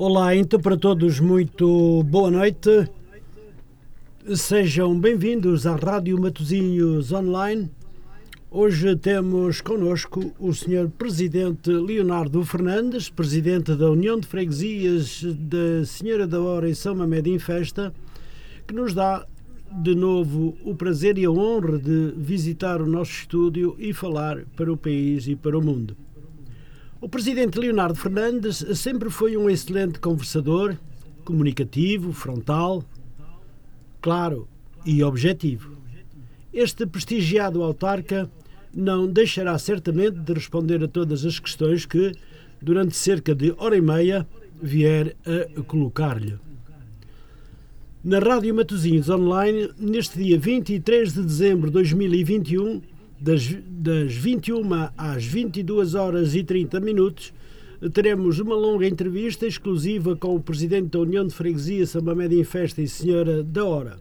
Olá, então para todos, muito boa noite. Sejam bem-vindos à Rádio Matozinhos Online. Hoje temos connosco o Sr. Presidente Leonardo Fernandes, Presidente da União de Freguesias da Senhora da Hora e São Mamede em Festa, que nos dá de novo o prazer e a honra de visitar o nosso estúdio e falar para o país e para o mundo. O presidente Leonardo Fernandes sempre foi um excelente conversador, comunicativo, frontal, claro e objetivo. Este prestigiado autarca não deixará certamente de responder a todas as questões que, durante cerca de hora e meia, vier a colocar-lhe na Rádio Matosinhos Online, neste dia 23 de dezembro de 2021, das, das 21 às 22 horas e 30 minutos, teremos uma longa entrevista exclusiva com o Presidente da União de Freguesia Samba em Festa e Senhora da Hora.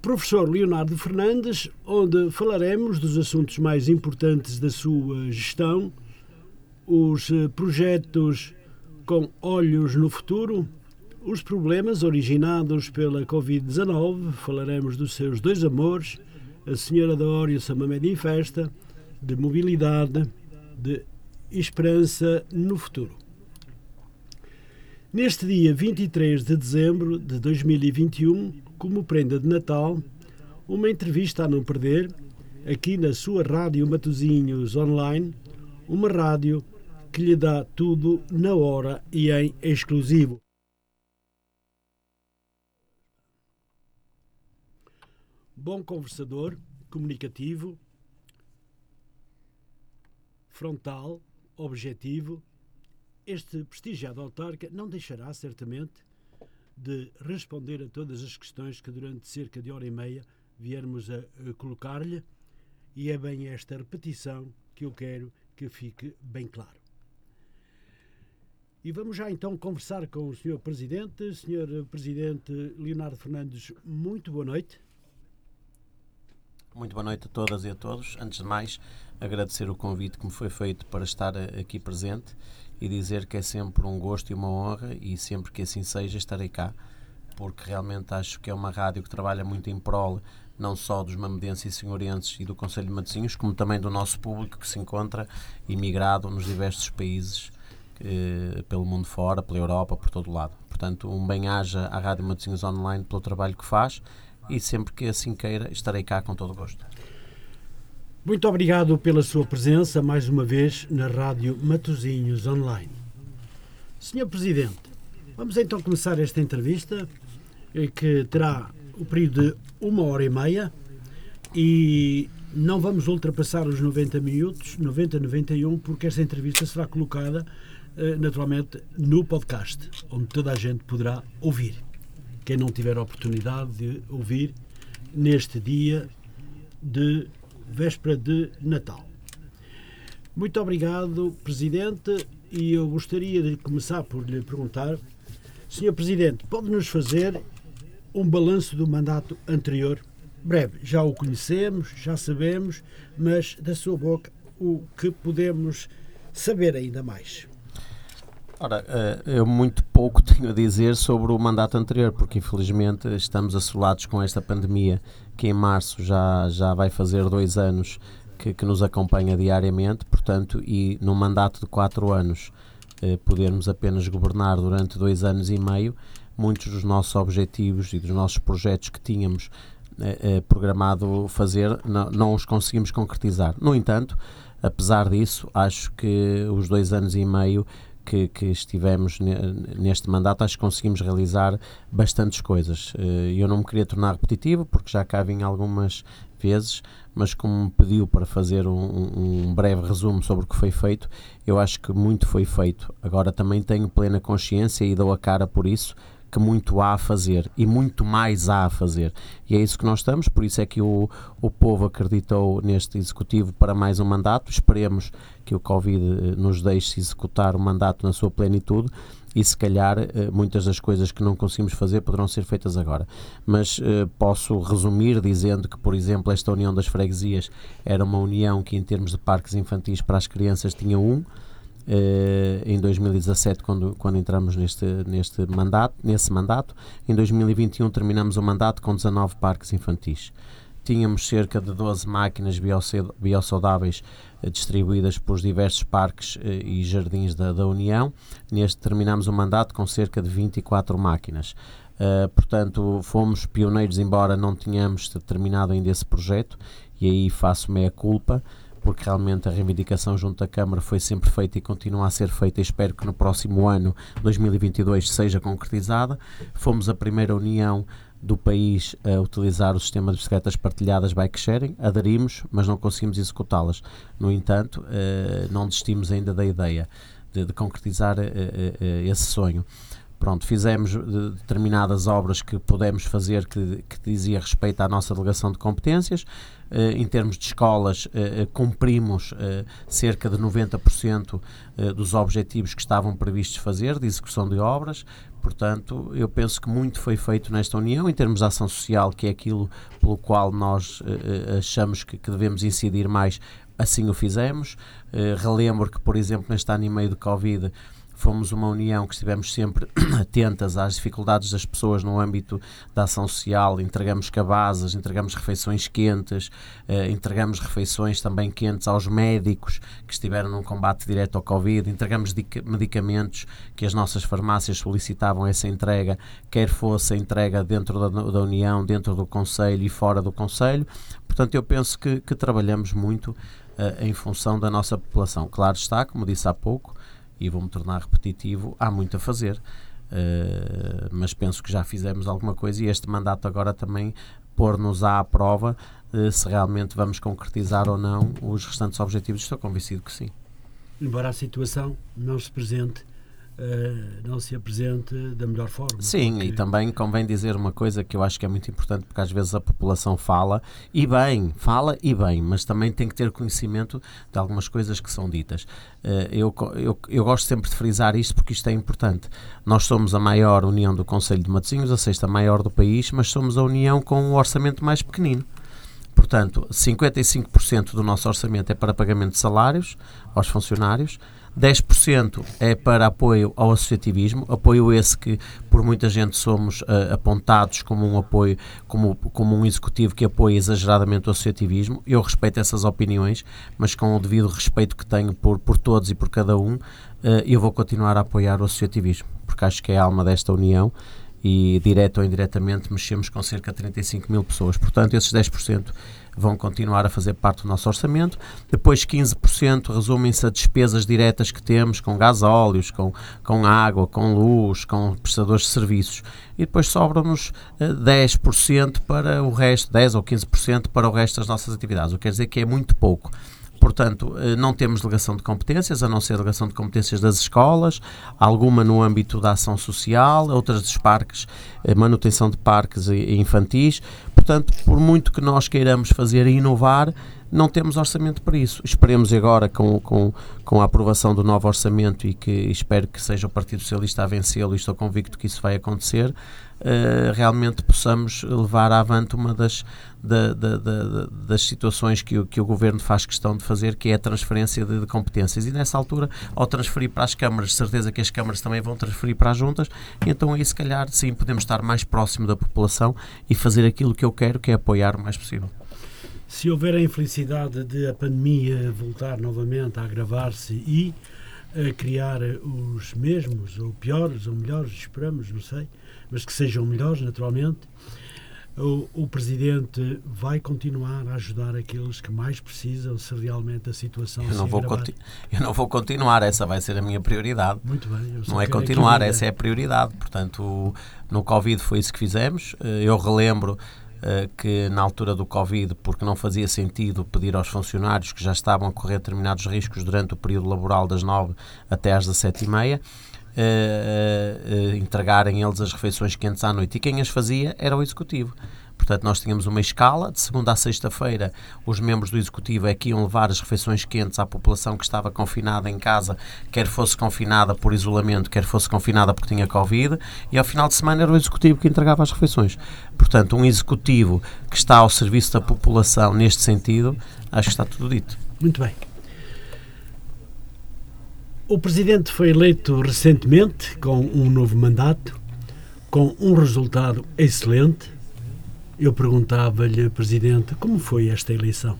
Professor Leonardo Fernandes, onde falaremos dos assuntos mais importantes da sua gestão, os projetos com olhos no futuro, os problemas originados pela Covid-19, falaremos dos seus dois amores, a Senhora da Hora e o Samamed em Festa, de mobilidade, de esperança no futuro. Neste dia 23 de dezembro de 2021, como prenda de Natal, uma entrevista a não perder, aqui na sua Rádio Matozinhos Online, uma rádio que lhe dá tudo na hora e em exclusivo. Bom conversador, comunicativo, frontal, objetivo, este prestigiado autarca não deixará certamente de responder a todas as questões que durante cerca de hora e meia viermos a, a colocar-lhe e é bem esta repetição que eu quero que fique bem claro. E vamos já então conversar com o Sr. Presidente. Sr. Presidente Leonardo Fernandes, muito boa noite. Muito boa noite a todas e a todos. Antes de mais, agradecer o convite que me foi feito para estar aqui presente e dizer que é sempre um gosto e uma honra e sempre que assim seja estarei cá, porque realmente acho que é uma rádio que trabalha muito em prol não só dos mamedenses e senhorenses e do Conselho de Matosinhos, como também do nosso público que se encontra imigrado nos diversos países eh, pelo mundo fora, pela Europa, por todo o lado. Portanto, um bem-aja à Rádio Matosinhos Online pelo trabalho que faz e sempre que assim queira estarei cá com todo o gosto. Muito obrigado pela sua presença mais uma vez na Rádio Matozinhos Online. Senhor Presidente, vamos então começar esta entrevista eh, que terá o período de uma hora e meia e não vamos ultrapassar os 90 minutos, 90, 91, porque esta entrevista será colocada eh, naturalmente no podcast, onde toda a gente poderá ouvir quem não tiver a oportunidade de ouvir neste dia de véspera de Natal. Muito obrigado, Presidente, e eu gostaria de começar por lhe perguntar, Senhor Presidente, pode-nos fazer um balanço do mandato anterior? Breve, já o conhecemos, já sabemos, mas da sua boca o que podemos saber ainda mais? Ora, eh, eu muito pouco tenho a dizer sobre o mandato anterior, porque infelizmente estamos assolados com esta pandemia que em março já, já vai fazer dois anos que, que nos acompanha diariamente, portanto, e no mandato de quatro anos eh, podermos apenas governar durante dois anos e meio, muitos dos nossos objetivos e dos nossos projetos que tínhamos eh programado fazer não, não os conseguimos concretizar. No entanto, apesar disso, acho que os dois anos e meio que, que estivemos neste mandato, acho que conseguimos realizar bastantes coisas. Eh, eu não me queria tornar repetitivo, porque já cá vim algumas vezes, mas como me pediu para fazer um, um, breve resumo sobre o que foi feito, eu acho que muito foi feito. Agora também tenho plena consciência e dou a cara por isso, que muito há a fazer e muito mais há a fazer. E é isso que nós estamos, por isso é que o, o povo acreditou neste executivo para mais um mandato. Esperemos que o Covid eh, nos deixe executar o mandato na sua plenitude e se calhar eh, muitas das coisas que não conseguimos fazer poderão ser feitas agora. Mas eh, posso resumir dizendo que, por exemplo, esta União das Freguesias era uma união que, em termos de parques infantis para as crianças, tinha um eh, em 2017 quando, quando entramos neste, neste mandato, nesse mandato. Em 2021 terminamos o mandato com 19 parques infantis. Tínhamos cerca de 12 máquinas biosaudáveis eh, distribuídas por diversos parques eh, e jardins da, da União. Neste terminamos o mandato com cerca de 24 máquinas. Uh, portanto, fomos pioneiros, embora não tenhamos terminado ainda esse projeto, e aí faço meia culpa, porque realmente a reivindicação junto à Câmara foi sempre feita e continua a ser feita. Espero que no próximo ano, 2022, seja concretizada. Fomos a primeira união do país a utilizar o sistema de bicicletas partilhadas bike sharing, aderimos, mas não conseguimos executá-las. No entanto, uh, não desistimos ainda da ideia de, concretizar uh, uh, esse sonho. Pronto, fizemos determinadas obras que pudemos fazer que, que dizia respeito à nossa delegação de competências. Uh, em termos de escolas, uh, cumprimos uh, cerca de 90% dos objetivos que estavam previstos fazer de execução de obras. Portanto, eu penso que muito foi feito nesta União, em termos de ação social, que é aquilo pelo qual nós achamos que, que devemos incidir mais, assim o fizemos. relembro que, por exemplo, neste ano e meio de Covid, fomos uma união que estivemos sempre atentas às dificuldades das pessoas no âmbito da ação social, entregamos cabazes, entregamos refeições quentes, eh, entregamos refeições também quentes aos médicos que estiveram num combate direto ao Covid, entregamos medicamentos que as nossas farmácias solicitavam essa entrega, quer fosse a entrega dentro da, da União, dentro do Conselho e fora do Conselho. Portanto, eu penso que, que trabalhamos muito uh, em função da nossa população. Claro está, como disse há pouco, e vou-me tornar repetitivo, há muito a fazer. Uh, mas penso que já fizemos alguma coisa e este mandato agora também pôr-nos à prova uh, se realmente vamos concretizar ou não os restantes objetivos. Estou convencido que sim. Embora a situação não se presente não se apresente da melhor forma. Sim, porque... e também convém dizer uma coisa que eu acho que é muito importante, porque às vezes a população fala, e bem, fala e bem, mas também tem que ter conhecimento de algumas coisas que são ditas. Uh, eu, eu, eu gosto sempre de frisar isto porque isto é importante. Nós somos a maior união do Conselho de Matosinhos, a sexta maior do país, mas somos a união com um orçamento mais pequenino. Portanto, 55% do nosso orçamento é para pagamento de salários aos funcionários, 10% é para apoio ao associativismo, apoio esse que por muita gente somos uh, apontados como um apoio, como, como um executivo que apoia exageradamente o associativismo. Eu respeito essas opiniões, mas com o devido respeito que tenho por, por todos e por cada um, uh, eu vou continuar a apoiar o associativismo, porque acho que é a alma desta união e, direto ou indiretamente, mexemos com cerca de 35 mil pessoas. Portanto, esses 10% vão continuar a fazer parte do nosso orçamento. Depois 15% resumem-se a despesas diretas que temos com gasóleos, com, com água, com luz, com prestadores de serviços. E depois sobram-nos 10% eh, para o resto, 10 ou 15% para o resto das nossas atividades. O que quer dizer que é muito pouco. Portanto, eh, não temos delegação de competências, a não ser delegação de competências das escolas, alguma no âmbito da ação social, outras dos parques, eh, manutenção de parques infantis. Portanto, por muito que nós queiramos fazer e inovar, não temos orçamento para isso. Esperemos agora, com, com, com a aprovação do novo orçamento e que espero que seja o Partido Socialista a vencê-lo e estou convicto que isso vai acontecer, uh, realmente possamos levar avante uma das, da, da, da, das situações que o, que o Governo faz questão de fazer, que é a transferência de, de, competências. E nessa altura, ao transferir para as câmaras, certeza que as câmaras também vão transferir para as juntas, então aí se calhar sim podemos estar mais próximo da população e fazer aquilo que eu quero, que é apoiar o mais possível. Se houver a infelicidade de a pandemia voltar novamente a agravar-se e a criar os mesmos, ou piores, ou melhores, esperamos, não sei, mas que sejam melhores, naturalmente, o, o, Presidente vai continuar a ajudar aqueles que mais precisam se realmente a situação eu não se vou Eu não vou continuar, essa vai ser a minha prioridade. Muito bem. Não é continuar, essa é a prioridade. Portanto, no Covid foi isso que fizemos. Eh, eu relembro uh, que na altura do Covid, porque não fazia sentido pedir aos funcionários que já estavam a correr determinados riscos durante o período laboral das 9 até às 17 e meia, uh, uh, entregarem eles as refeições quentes à noite. E quem as fazia era o Executivo. Portanto, nós tínhamos uma escala, de segunda a sexta-feira, os membros do Executivo é que iam levar as refeições quentes à população que estava confinada em casa, quer fosse confinada por isolamento, quer fosse confinada porque tinha Covid, e ao final de semana era o Executivo que entregava as refeições. Portanto, um Executivo que está ao serviço da população neste sentido, acho que está tudo dito. Muito bem. O Presidente foi eleito recentemente com um novo mandato, com um resultado excelente. Eu perguntava-lhe, Presidente, como foi esta eleição?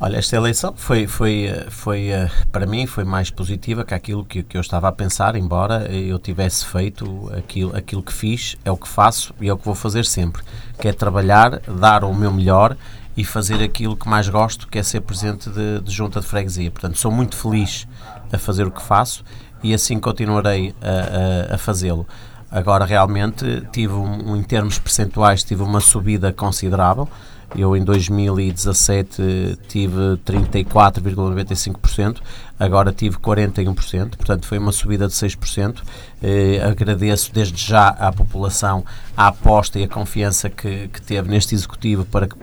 Olha, esta eleição foi, foi, foi para mim foi mais positiva que aquilo que, que eu estava a pensar, embora eu tivesse feito aquilo, aquilo que fiz, é o que faço e é o que vou fazer sempre, que é trabalhar, dar o meu melhor e fazer aquilo que mais gosto, que é ser presidente de, de junta de freguesia. Portanto, sou muito feliz a fazer o que faço e assim continuarei a, a, a fazê-lo. Agora, realmente, tive, um, em termos percentuais, tive uma subida considerável. Eu em 2017 tive 34,95%, agora tive 41%, portanto foi uma subida de 6%. Eh, agradeço desde já à população a aposta e a confiança que, que teve neste Executivo para que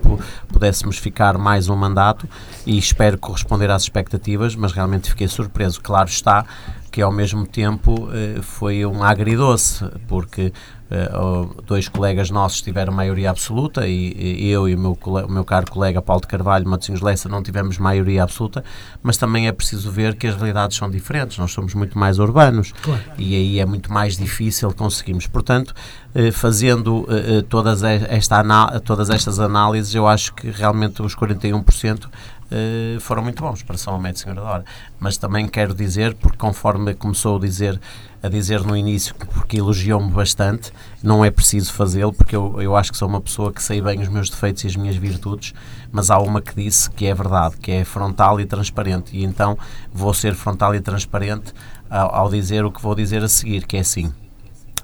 pudéssemos ficar mais um mandato e espero corresponder às expectativas, mas realmente fiquei surpreso. Claro está que ao mesmo tempo eh, foi um agridoce, porque uh, dois colegas nossos tiveram maioria absoluta e, e eu e o meu, o meu caro colega Paulo de Carvalho, Matosinhos Lessa, não tivemos maioria absoluta, mas também é preciso ver que as realidades são diferentes, nós somos muito mais urbanos claro. e aí é muito mais difícil conseguirmos. Portanto, uh, fazendo uh, todas, esta todas estas análises, eu acho que realmente os 41% Uh, foram muito bons para São Médio Senhora da Hora. Mas também quero dizer, porque conforme começou a dizer a dizer no início, porque elogiou-me bastante, não é preciso fazê-lo, porque eu, eu acho que sou uma pessoa que sei bem os meus defeitos e as minhas virtudes, mas há uma que disse que é verdade, que é frontal e transparente, e então vou ser frontal e transparente ao, ao dizer o que vou dizer a seguir, que é assim.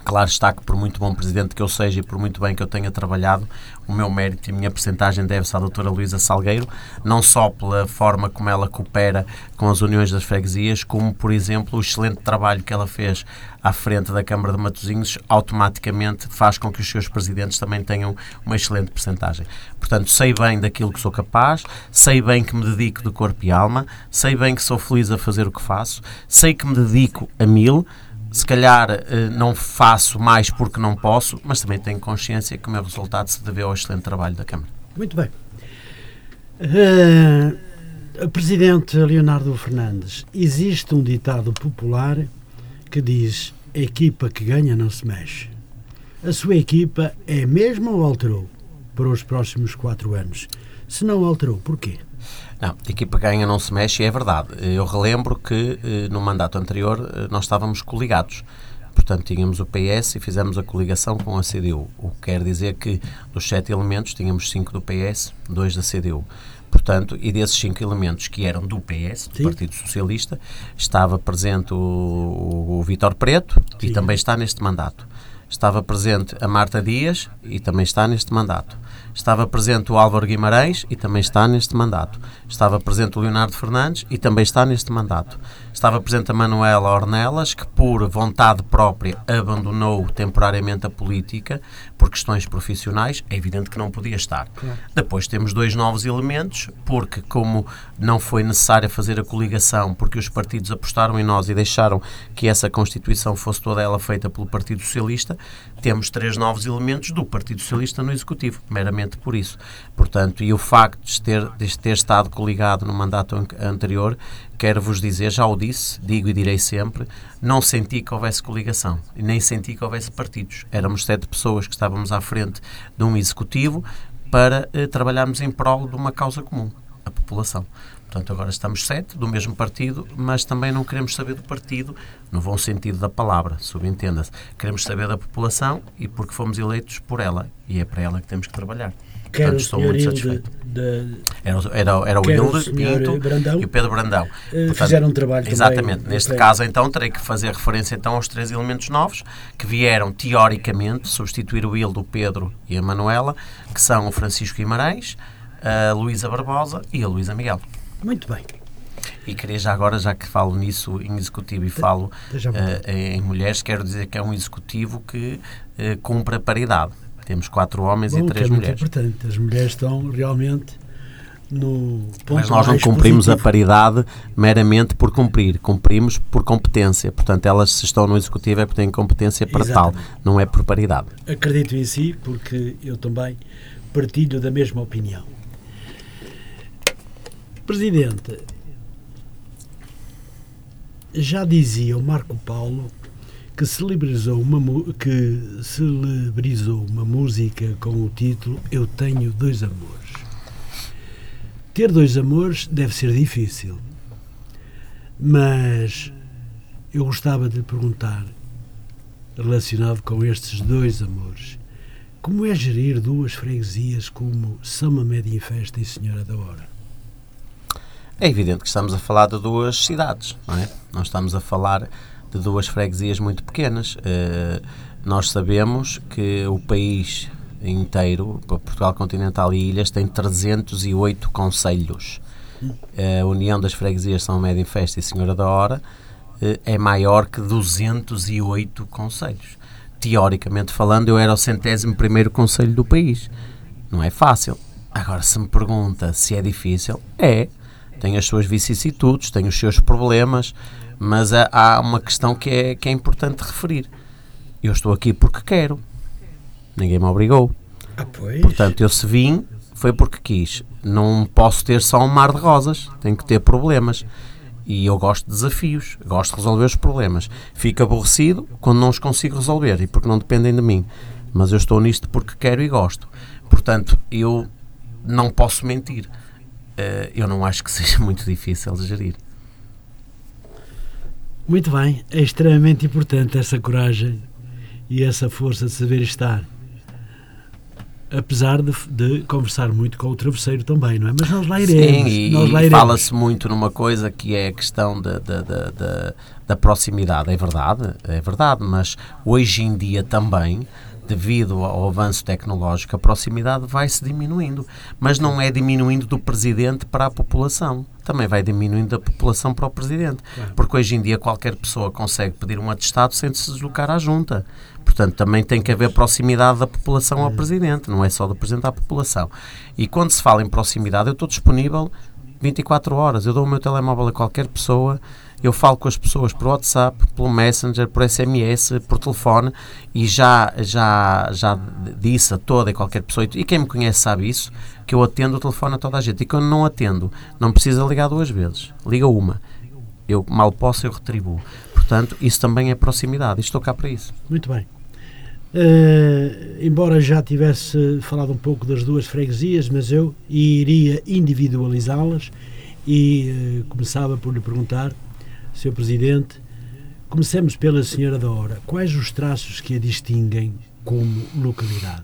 Claro está que, por muito bom presidente que eu seja e por muito bem que eu tenha trabalhado, o meu mérito e a minha percentagem deve-se à doutora Luísa Salgueiro, não só pela forma como ela coopera com as uniões das freguesias, como, por exemplo, o excelente trabalho que ela fez à frente da Câmara de Matosinhos, automaticamente faz com que os seus presidentes também tenham uma excelente percentagem. Portanto, sei bem daquilo que sou capaz, sei bem que me dedico de corpo e alma, sei bem que sou feliz a fazer o que faço, sei que me dedico a mil, se calhar eh, não faço mais porque não posso, mas também tenho consciência que o meu resultado se deve ao excelente trabalho da Câmara. Muito bem. Uh, Presidente Leonardo Fernandes, existe um ditado popular que diz: a equipa que ganha não se mexe. A sua equipa é a mesma ou alterou para os próximos quatro anos? Se não alterou, porquê? Não, a equipa ganha não se mexe, é verdade. Eu relembro que eh, no mandato anterior eh, nós estávamos coligados. Portanto, tínhamos o PS e fizemos a coligação com a CDU. O que quer dizer que dos sete elementos tínhamos cinco do PS, dois da CDU. Portanto, e desses cinco elementos que eram do PS, do Sim. Partido Socialista, estava presente o, o, o Vítor Preto Sim. e também está neste mandato. Estava presente a Marta Dias e também está neste mandato. Estava presente o Álvaro Guimarães e também está neste mandato. Estava presente o Leonardo Fernandes e também está neste mandato. Estava presente a Manuela Ornelas, que por vontade própria abandonou temporariamente a política por questões profissionais. É evidente que não podia estar. Claro. Depois temos dois novos elementos, porque como não foi necessário fazer a coligação, porque os partidos apostaram em nós e deixaram que essa Constituição fosse toda ela feita pelo Partido Socialista, temos três novos elementos do Partido Socialista no Executivo, meramente por isso. Portanto, e o facto de ter, de ter estado coligado no mandato anterior, quero vos dizer, já o disse, digo e direi sempre, não senti que houvesse coligação, nem senti que houvesse partidos. Éramos sete pessoas que estávamos à frente de um Executivo para eh, trabalharmos em prol de uma causa comum, a população. Portanto, agora estamos sete do mesmo partido, mas também não queremos saber do partido no bom sentido da palavra, subentenda-se. Queremos saber da população e porque fomos eleitos por ela e é para ela que temos que trabalhar. Quero Portanto, estou muito satisfeito. De, era, era, era o Hilde Pinto Brandão, e o Pedro Brandão. Eh, Portanto, fizeram um trabalho Exatamente. Também, Neste caso, então, terei que fazer referência então aos três elementos novos que vieram, teoricamente, substituir o Hilde, o Pedro e a Manuela, que são o Francisco Guimarães, a Luísa Barbosa e a Luísa Miguel. Muito bem. E queria já agora, já que falo nisso em executivo e falo uh, em mulheres, quero dizer que é um executivo que uh, cumpre a paridade. Temos quatro homens Bom, e três é mulheres. Muito importante. As mulheres estão realmente no ponto Mas nós não cumprimos positivo. a paridade meramente por cumprir, cumprimos por competência. Portanto, elas se estão no executivo é porque têm competência para Exatamente. tal, não é por paridade. Acredito em si, porque eu também partilho da mesma opinião. Presidente, já dizia o Marco Paulo que celebrizou uma, que celebrizou uma música com o título Eu Tenho Dois Amores. Ter dois amores deve ser difícil, mas eu gostava de lhe perguntar, relacionado com estes dois amores, como é gerir duas freguesias como São Mamed em Festa e Senhora da Hora? É evidente que estamos a falar de duas cidades, não é? Não estamos a falar de duas freguesias muito pequenas. Uh, nós sabemos que o país inteiro, Portugal continental e ilhas, tem 308 conselhos. Uh, a União das Freguesias São Médio em Festa e Senhora da Hora uh, é maior que 208 conselhos. Teoricamente falando, eu era o centésimo primeiro conselho do país. Não é fácil. Agora, se me pergunta se é difícil, é tem as suas vicissitudes, tem os seus problemas, mas há, há uma questão que é, que é importante referir. Eu estou aqui porque quero. Ninguém me obrigou. Ah, Portanto, eu se vim, foi porque quis. Não posso ter só um mar de rosas. Tenho que ter problemas. E eu gosto de desafios. Gosto de resolver os problemas. Fico aborrecido quando não os consigo resolver e porque não dependem de mim. Mas eu estou nisto porque quero e gosto. Portanto, eu não posso mentir. Uh, eu não acho que seja muito difícil de gerir. Muito bem, é extremamente importante essa coragem e essa força de saber estar. Apesar de, de conversar muito com o travesseiro também, não é? Mas nós lá iremos. Sim, e, e fala-se muito numa coisa que é a questão da, da, da, da proximidade. É verdade, é verdade, mas hoje em dia também devido ao avanço tecnológico, a proximidade vai-se diminuindo. Mas não é diminuindo do presidente para a população. Também vai diminuindo da população para o presidente. Porque hoje em dia qualquer pessoa consegue pedir um atestado sem se deslocar à junta. Portanto, também tem que haver proximidade da população ao presidente, não é só do presidente à população. E quando se fala em proximidade, eu estou disponível 24 horas. Eu dou o meu telemóvel a qualquer pessoa eu falo com as pessoas por WhatsApp, pelo Messenger, por SMS, por telefone e já, já, já disse a toda e qualquer pessoa, e quem me conhece sabe isso, que eu atendo o telefone a toda a gente. E quando não atendo, não precisa ligar duas vezes, liga uma. Eu mal posso, eu retribuo. Portanto, isso também é proximidade estou cá para isso. Muito bem. Uh, embora já tivesse falado um pouco das duas freguesias, mas eu iria individualizá-las e uh, começava por lhe perguntar Sr. Presidente, comecemos pela Senhora da Hora. Quais os traços que a distinguem como localidade?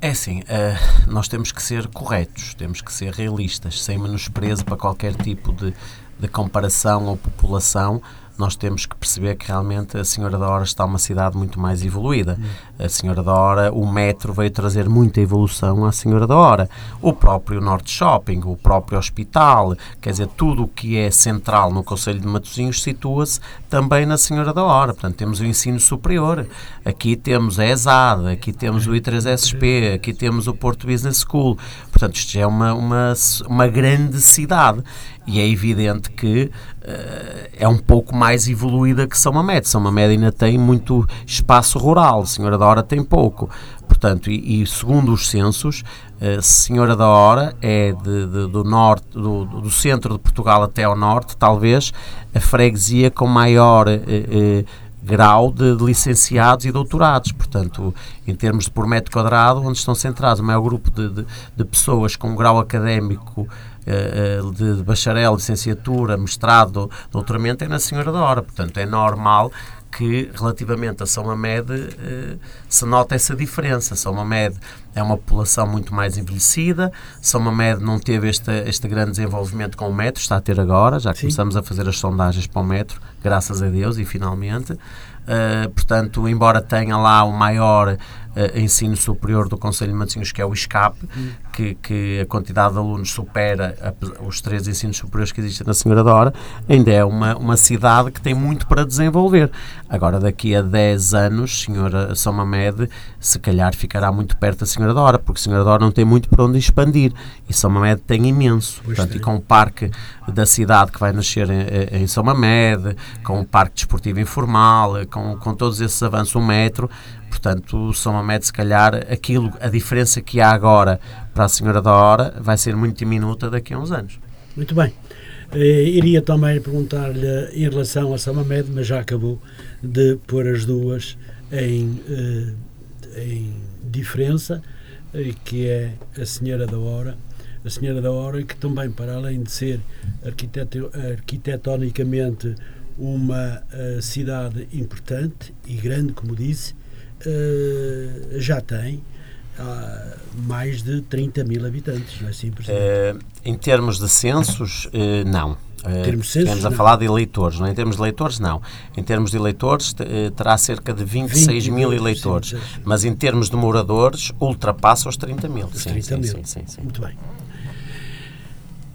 É assim, uh, nós temos que ser corretos, temos que ser realistas, sem menosprezo para qualquer tipo de, de comparação ou população nós temos que perceber que realmente a Senhora da Hora está uma cidade muito mais evoluída. A Senhora da Hora, o metro veio trazer muita evolução à Senhora da Hora. O próprio Norte Shopping, o próprio hospital, quer dizer, tudo o que é central no Conselho de Matosinhos situa-se também na Senhora da Hora. Portanto, temos o ensino superior, aqui temos a ESAD, aqui temos o I3SP, aqui temos o Porto Business School. Portanto, isto já é uma, uma, uma grande cidade e é evidente que uh, é um pouco mais evoluída que São Mamede. São Mamede ainda tem muito espaço rural, Senhora da Hora tem pouco. Portanto, e, e segundo os censos, uh, Senhora da Hora é de, de, do norte, do, do, centro de Portugal até ao norte, talvez a freguesia com maior uh, grau de, de, licenciados e doutorados. Portanto, em termos de por metro quadrado, onde estão centrados o maior grupo de, de, de pessoas com grau académico de bacharel, licenciatura, mestrado, doutoramento é na Senhora da Hora. Portanto, é normal que relativamente a São Mamed eh, se nota essa diferença. São Mamed é uma população muito mais envelhecida, São Mamed não teve este, este grande desenvolvimento com o metro, está a ter agora, já Sim. começamos a fazer as sondagens para o metro, graças a Deus e finalmente. Uh, portanto, embora tenha lá o maior uh, ensino superior do Conselho de Matosinhos, que é o escape hum. que, que a quantidade de alunos supera a, os três ensinos superiores que existem na Senhora da Hora, ainda é uma, uma cidade que tem muito para desenvolver. Agora, daqui a 10 anos, Senhora São Mamed, se calhar ficará muito perto da Senhora da Hora, porque a Senhora da Hora não tem muito para onde expandir e São Mamed tem imenso. Portanto, e com o parque da cidade que vai nascer em, em São Mamed, com o parque desportivo informal, com, com todos esses avanços, o metro, portanto, São Mamed, se calhar, aquilo, a diferença que há agora para a Senhora da Hora vai ser muito diminuta daqui a uns anos. Muito bem. Eh, iria também perguntar-lhe em relação a Samamed, mas já acabou de pôr as duas em, eh, em diferença, eh, que é a Senhora da Hora. A Senhora da Hora, que também, para além de ser arquiteto, arquitetonicamente uma uh, cidade importante e grande, como disse, uh, já tem uh, mais de 30 mil habitantes, não é assim, uh, Em termos de censos, não. Em termos de censos, Estamos a falar de eleitores, não é? Em termos de eleitores, não. Em termos de eleitores, terá cerca de 26 20, mil eleitores. Sim, sim. Mas em termos de moradores, ultrapassa os 30 mil. Os 30 sim, mil. Sim, sim, sim. Muito bem.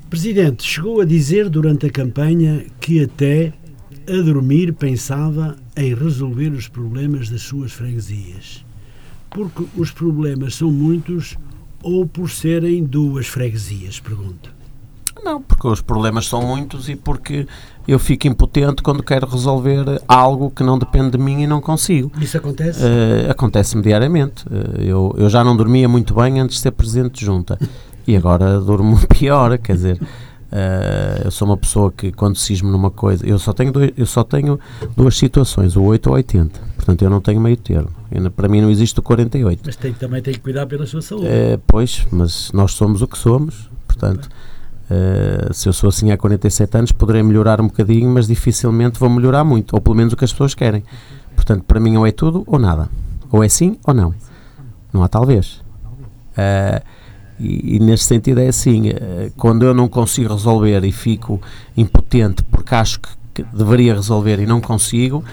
Presidente, chegou a dizer durante a campanha que até a dormir pensava em resolver os problemas das suas freguesias. Porque os problemas são muitos ou por serem duas freguesias? Pergunto. Não, porque os problemas são muitos e porque eu fico impotente quando quero resolver algo que não depende de mim e não consigo. Isso acontece? Uh, Acontece-me diariamente. Uh, eu, eu já não dormia muito bem antes de ser presidente de junta e agora durmo pior, quer dizer. Uh, eu sou uma pessoa que quando cismo numa coisa, eu só tenho, dois, eu só tenho duas situações, o 8 ou 80. Portanto, eu não tenho meio termo. Eu, para mim não existe o 48. Mas tem, também tem que cuidar pela sua saúde. Uh, pois, mas nós somos o que somos. Portanto, uh, se eu sou assim há 47 anos, poderei melhorar um bocadinho, mas dificilmente vou melhorar muito. Ou pelo menos o que as pessoas querem. Portanto, para mim ou é tudo ou nada. Ou é sim ou não. Não há talvez. Uh, e, e, neste sentido é assim, eh, quando eu não consigo resolver e fico impotente porque acho que, que deveria resolver e não consigo,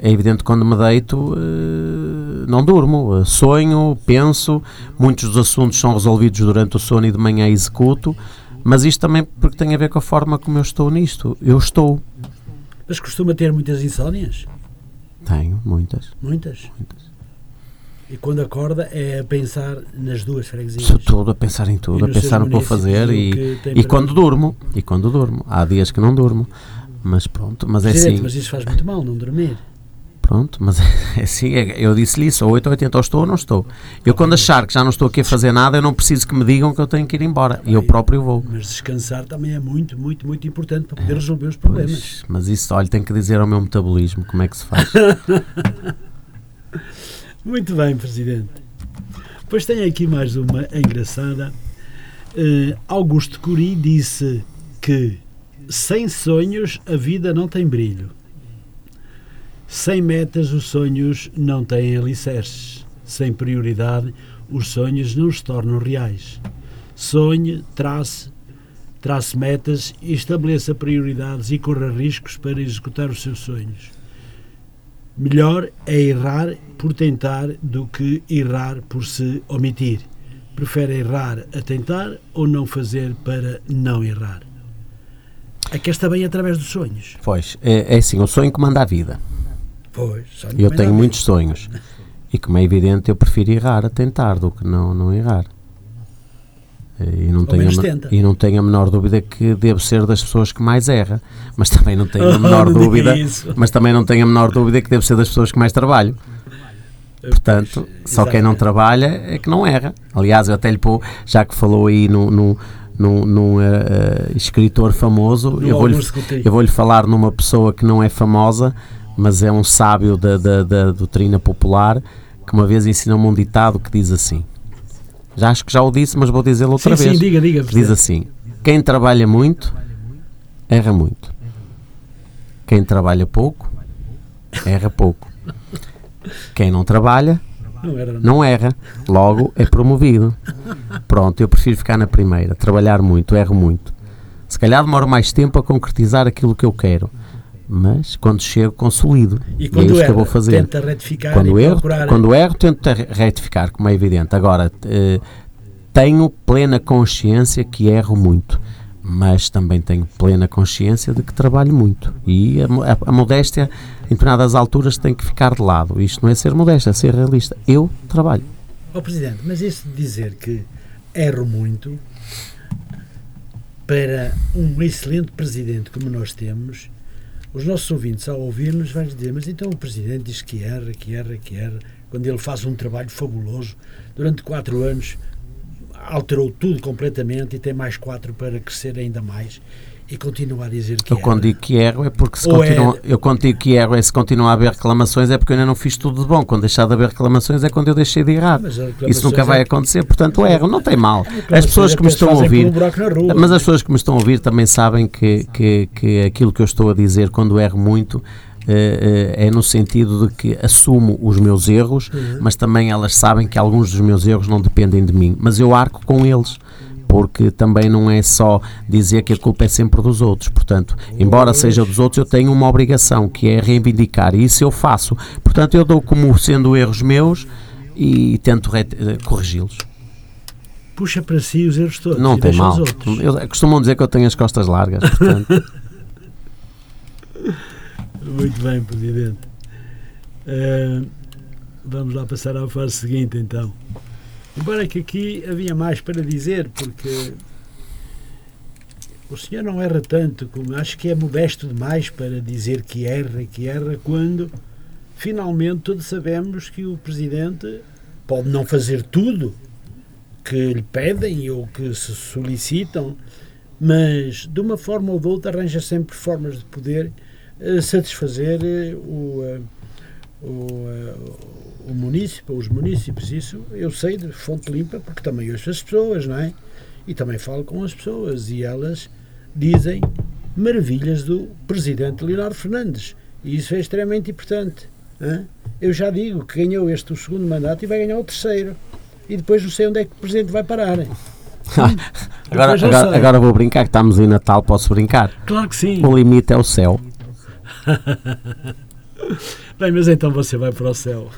é evidente que quando me deito eh, não durmo, sonho, penso, muitos dos assuntos são resolvidos durante o sono e de manhã executo, mas isto também porque tem a ver com a forma como eu estou nisto. Eu estou. Mas costuma ter muitas insónias? Tenho, muitas. Muitas? Muitas. E quando acorda é a pensar nas duas freguesias. Todo a pensar em tudo, a pensar no que vou fazer e, e quando durmo, e quando durmo. Há dias que não durmo, mas pronto, mas é assim. Mas isso faz muito mal, não dormir. Pronto, mas é assim, é, eu disse-lhe isso, ou 8 ou 80, ou estou ou não estou. Eu quando achar que já não estou aqui a fazer nada, eu não preciso que me digam que eu tenho que ir embora, e eu próprio vou. Mas descansar também é muito, muito, muito importante para poder resolver os problemas. Pois, mas isso, olha, tenho que dizer ao meu metabolismo como é que se faz. Muito bem, Presidente. Pois tenho aqui mais uma engraçada. Uh, Augusto Curi disse que sem sonhos a vida não tem brilho. Sem metas os sonhos não têm alicerces. Sem prioridade os sonhos não se tornam reais. Sonhe, trace, trace metas, estabeleça prioridades e corra riscos para executar os seus sonhos. Melhor é errar por tentar do que errar por se omitir. Prefere errar a tentar ou não fazer para não errar? Aqui está bem através dos sonhos. Pois, é, é assim, o sonho que manda a vida. Pois, eu tenho muitos sonhos. E como é evidente, eu prefiro errar a tentar do que não, não errar. E não, tenho a, e não tenho a menor dúvida que devo ser das pessoas que mais erra, mas também não tenho a oh, menor oh, dúvida, mas também não tenho a menor dúvida que devo ser das pessoas que mais trabalho. Portanto, pois, só quem não trabalha é que não erra. Aliás, eu até lhe pô, já que falou aí no, no, no, no uh, escritor famoso, eu vou-lhe vou falar numa pessoa que não é famosa, mas é um sábio da, da, da doutrina popular, que uma vez ensinou-me um ditado que diz assim: já acho que já o disse, mas vou dizê-lo outra sim, vez. Sim, diga, diga. Diz assim: quem trabalha muito, erra muito. Quem trabalha pouco, erra pouco. Quem não trabalha, não, erra. Logo é promovido. Pronto, eu prefiro ficar na primeira. Trabalhar muito, erro muito. Se calhar demoro mais tempo a concretizar aquilo que eu quero mas quando chego consolido. E, e é isso erra, que eu vou fazer. tenta retificar quando erro procurar... quando erro tento retificar como é evidente. Agora eh, tenho plena consciência que erro muito mas também tenho plena consciência de que trabalho muito. E a, a, a modéstia em determinadas alturas tem que ficar de lado. Isto não é ser modesto, é ser realista. Eu trabalho. Oh, Presidente, mas isso de dizer que erro muito para um excelente Presidente como nós temos os nossos ouvintes, ao ouvir-nos, vão dizer: Mas então o Presidente diz que erra, que erra, que erra, quando ele faz um trabalho fabuloso durante quatro anos. alterou tudo completamente e tem mais quatro para crescer ainda mais e continuar a dizer que Eu quando digo que erro é porque se continua, eu quando digo que erro é se continuar a haver reclamações é porque eu ainda não fiz tudo de bom. Quando deixar de haver reclamações é quando eu deixei de errar. Isso nunca vai é acontecer, portanto erro, não tem mal. As pessoas que me estão a ouvir, mas as pessoas que me estão a ouvir também sabem que, que, que aquilo que eu estou a dizer quando erro muito Uh, é no sentido de que assumo os meus erros, uhum. mas também elas sabem que alguns dos meus erros não dependem de mim, mas eu arco com eles porque também não é só dizer que a culpa é sempre dos outros. Portanto, embora seja dos outros, eu tenho uma obrigação que é reivindicar e isso eu faço. Portanto, eu dou como sendo erros meus e tento eh, corrigi-los. Puxa para si os erros todos. Não tem mal. Eu, costumam dizer que eu tenho as costas largas. Muito bem, Presidente. Uh, vamos lá passar à fase seguinte, então. Embora que aqui havia mais para dizer, porque o senhor não erra tanto, como acho que é modesto demais para dizer que erra, que erra, quando finalmente todos sabemos que o Presidente pode não fazer tudo que lhe pedem ou que se solicitam, mas de uma forma ou de outra arranja sempre formas de poder uh, satisfazer uh, o, uh, o, o município, os municípios, isso eu sei de fonte limpa, porque também ouço as pessoas, não é? E também falo com as pessoas e elas dizem maravilhas do presidente Leonardo Fernandes. E isso é extremamente importante. Hein? Eu já digo que ganhou este o segundo mandato e vai ganhar o terceiro. E depois não sei onde é que o presidente vai parar. agora, agora, agora, vou brincar, que estamos em Natal, posso brincar? Claro que sim. O limite é o céu. Bem, mas então você vai para o céu.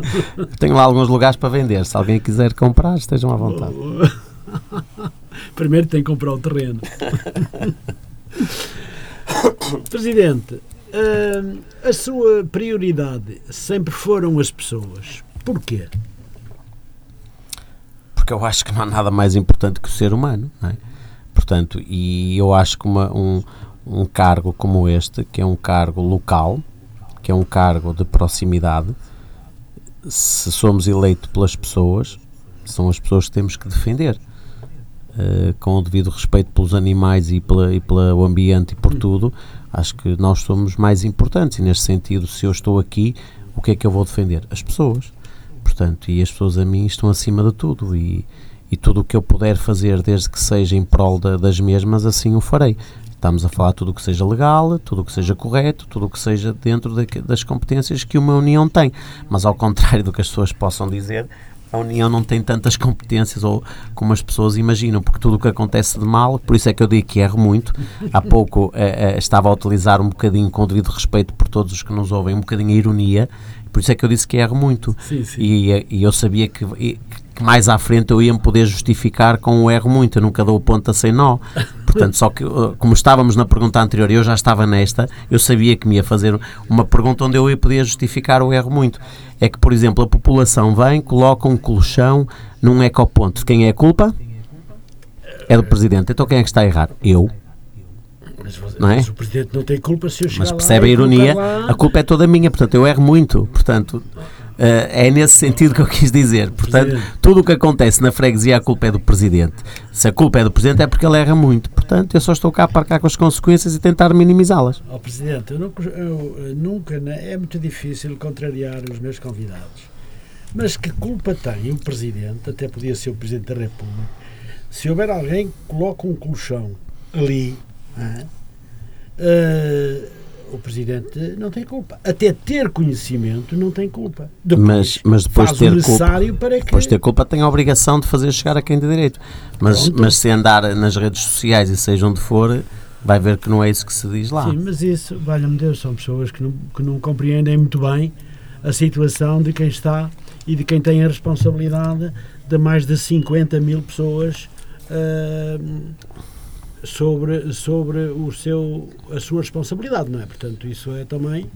Tenho lá alguns lugares para vender. Se alguém quiser comprar, estejam à vontade. Primeiro tem que comprar o terreno. Presidente, hum, a sua prioridade sempre foram as pessoas. Porquê? Porque eu acho que não há nada mais importante que o ser humano. É? Portanto, e eu acho que uma, um, um cargo como este, que é um cargo local, que é um cargo de proximidade, se somos eleitos pelas pessoas, são as pessoas que temos que defender. Uh, com o devido respeito pelos animais e, pela, e pelo ambiente e por tudo, acho que nós somos mais importantes. E neste sentido, se eu estou aqui, o que é que eu vou defender? As pessoas. Portanto, e as pessoas a mim estão acima de tudo. E, e tudo o que eu puder fazer, desde que seja em prol da, das mesmas, assim o farei. Estamos a falar tudo o que seja legal, tudo o que seja correto, tudo o que seja dentro de, das competências que uma União tem. Mas ao contrário do que as pessoas possam dizer, a União não tem tantas competências ou, como as pessoas imaginam, porque tudo o que acontece de mal, por isso é que eu digo que erro muito. Há pouco eh, eh, estava a utilizar um bocadinho, com devido respeito por todos os que nos ouvem, um bocadinho a ironia, por isso é que eu disse que erro muito. Sim, sim. E, e, eu sabia que, que mais à frente eu ia me poder justificar com o erro muito, eu nunca dou ponta sem nó. Portanto, só que uh, como estávamos na pergunta anterior e eu já estava nesta, eu sabia que me ia fazer uma pergunta onde eu ia poder justificar o erro muito. É que, por exemplo, a população vem, coloca um colchão num ecoponto. Quem é a culpa? É do Presidente. Então quem é que está a errar? Eu. Mas, não é? mas o Presidente não tem culpa se eu chegar Mas percebe a ironia? A culpa é toda minha, portanto eu erro muito. Portanto, Uh, é nesse sentido que eu quis dizer. Portanto, presidente. tudo o que acontece na freguesia, a culpa é do Presidente. Se a culpa é do Presidente, é porque ele erra muito. Portanto, eu só estou cá para cá com as consequências e tentar minimizá-las. Oh, Presidente, eu nunca, eu nunca, né, é muito difícil contrariar os meus convidados. Mas que culpa tem o Presidente, até podia ser o Presidente da República, se houver alguém que coloca um colchão ali, uh, o Presidente não tem culpa. Até ter conhecimento não tem culpa. Depois, mas, mas depois faz ter o necessário culpa, para que... Depois ter culpa tem a obrigação de fazer chegar a quem tem direito. Mas, mas se andar nas redes sociais e seja onde for, vai ver que não é isso que se diz lá. Sim, mas isso, valha-me Deus, são pessoas que não, que não compreendem muito bem a situação de quem está e de quem tem a responsabilidade de mais de 50 mil pessoas uh, sobre, sobre o seu, a sua responsabilidade, não é? Portanto, isso é também.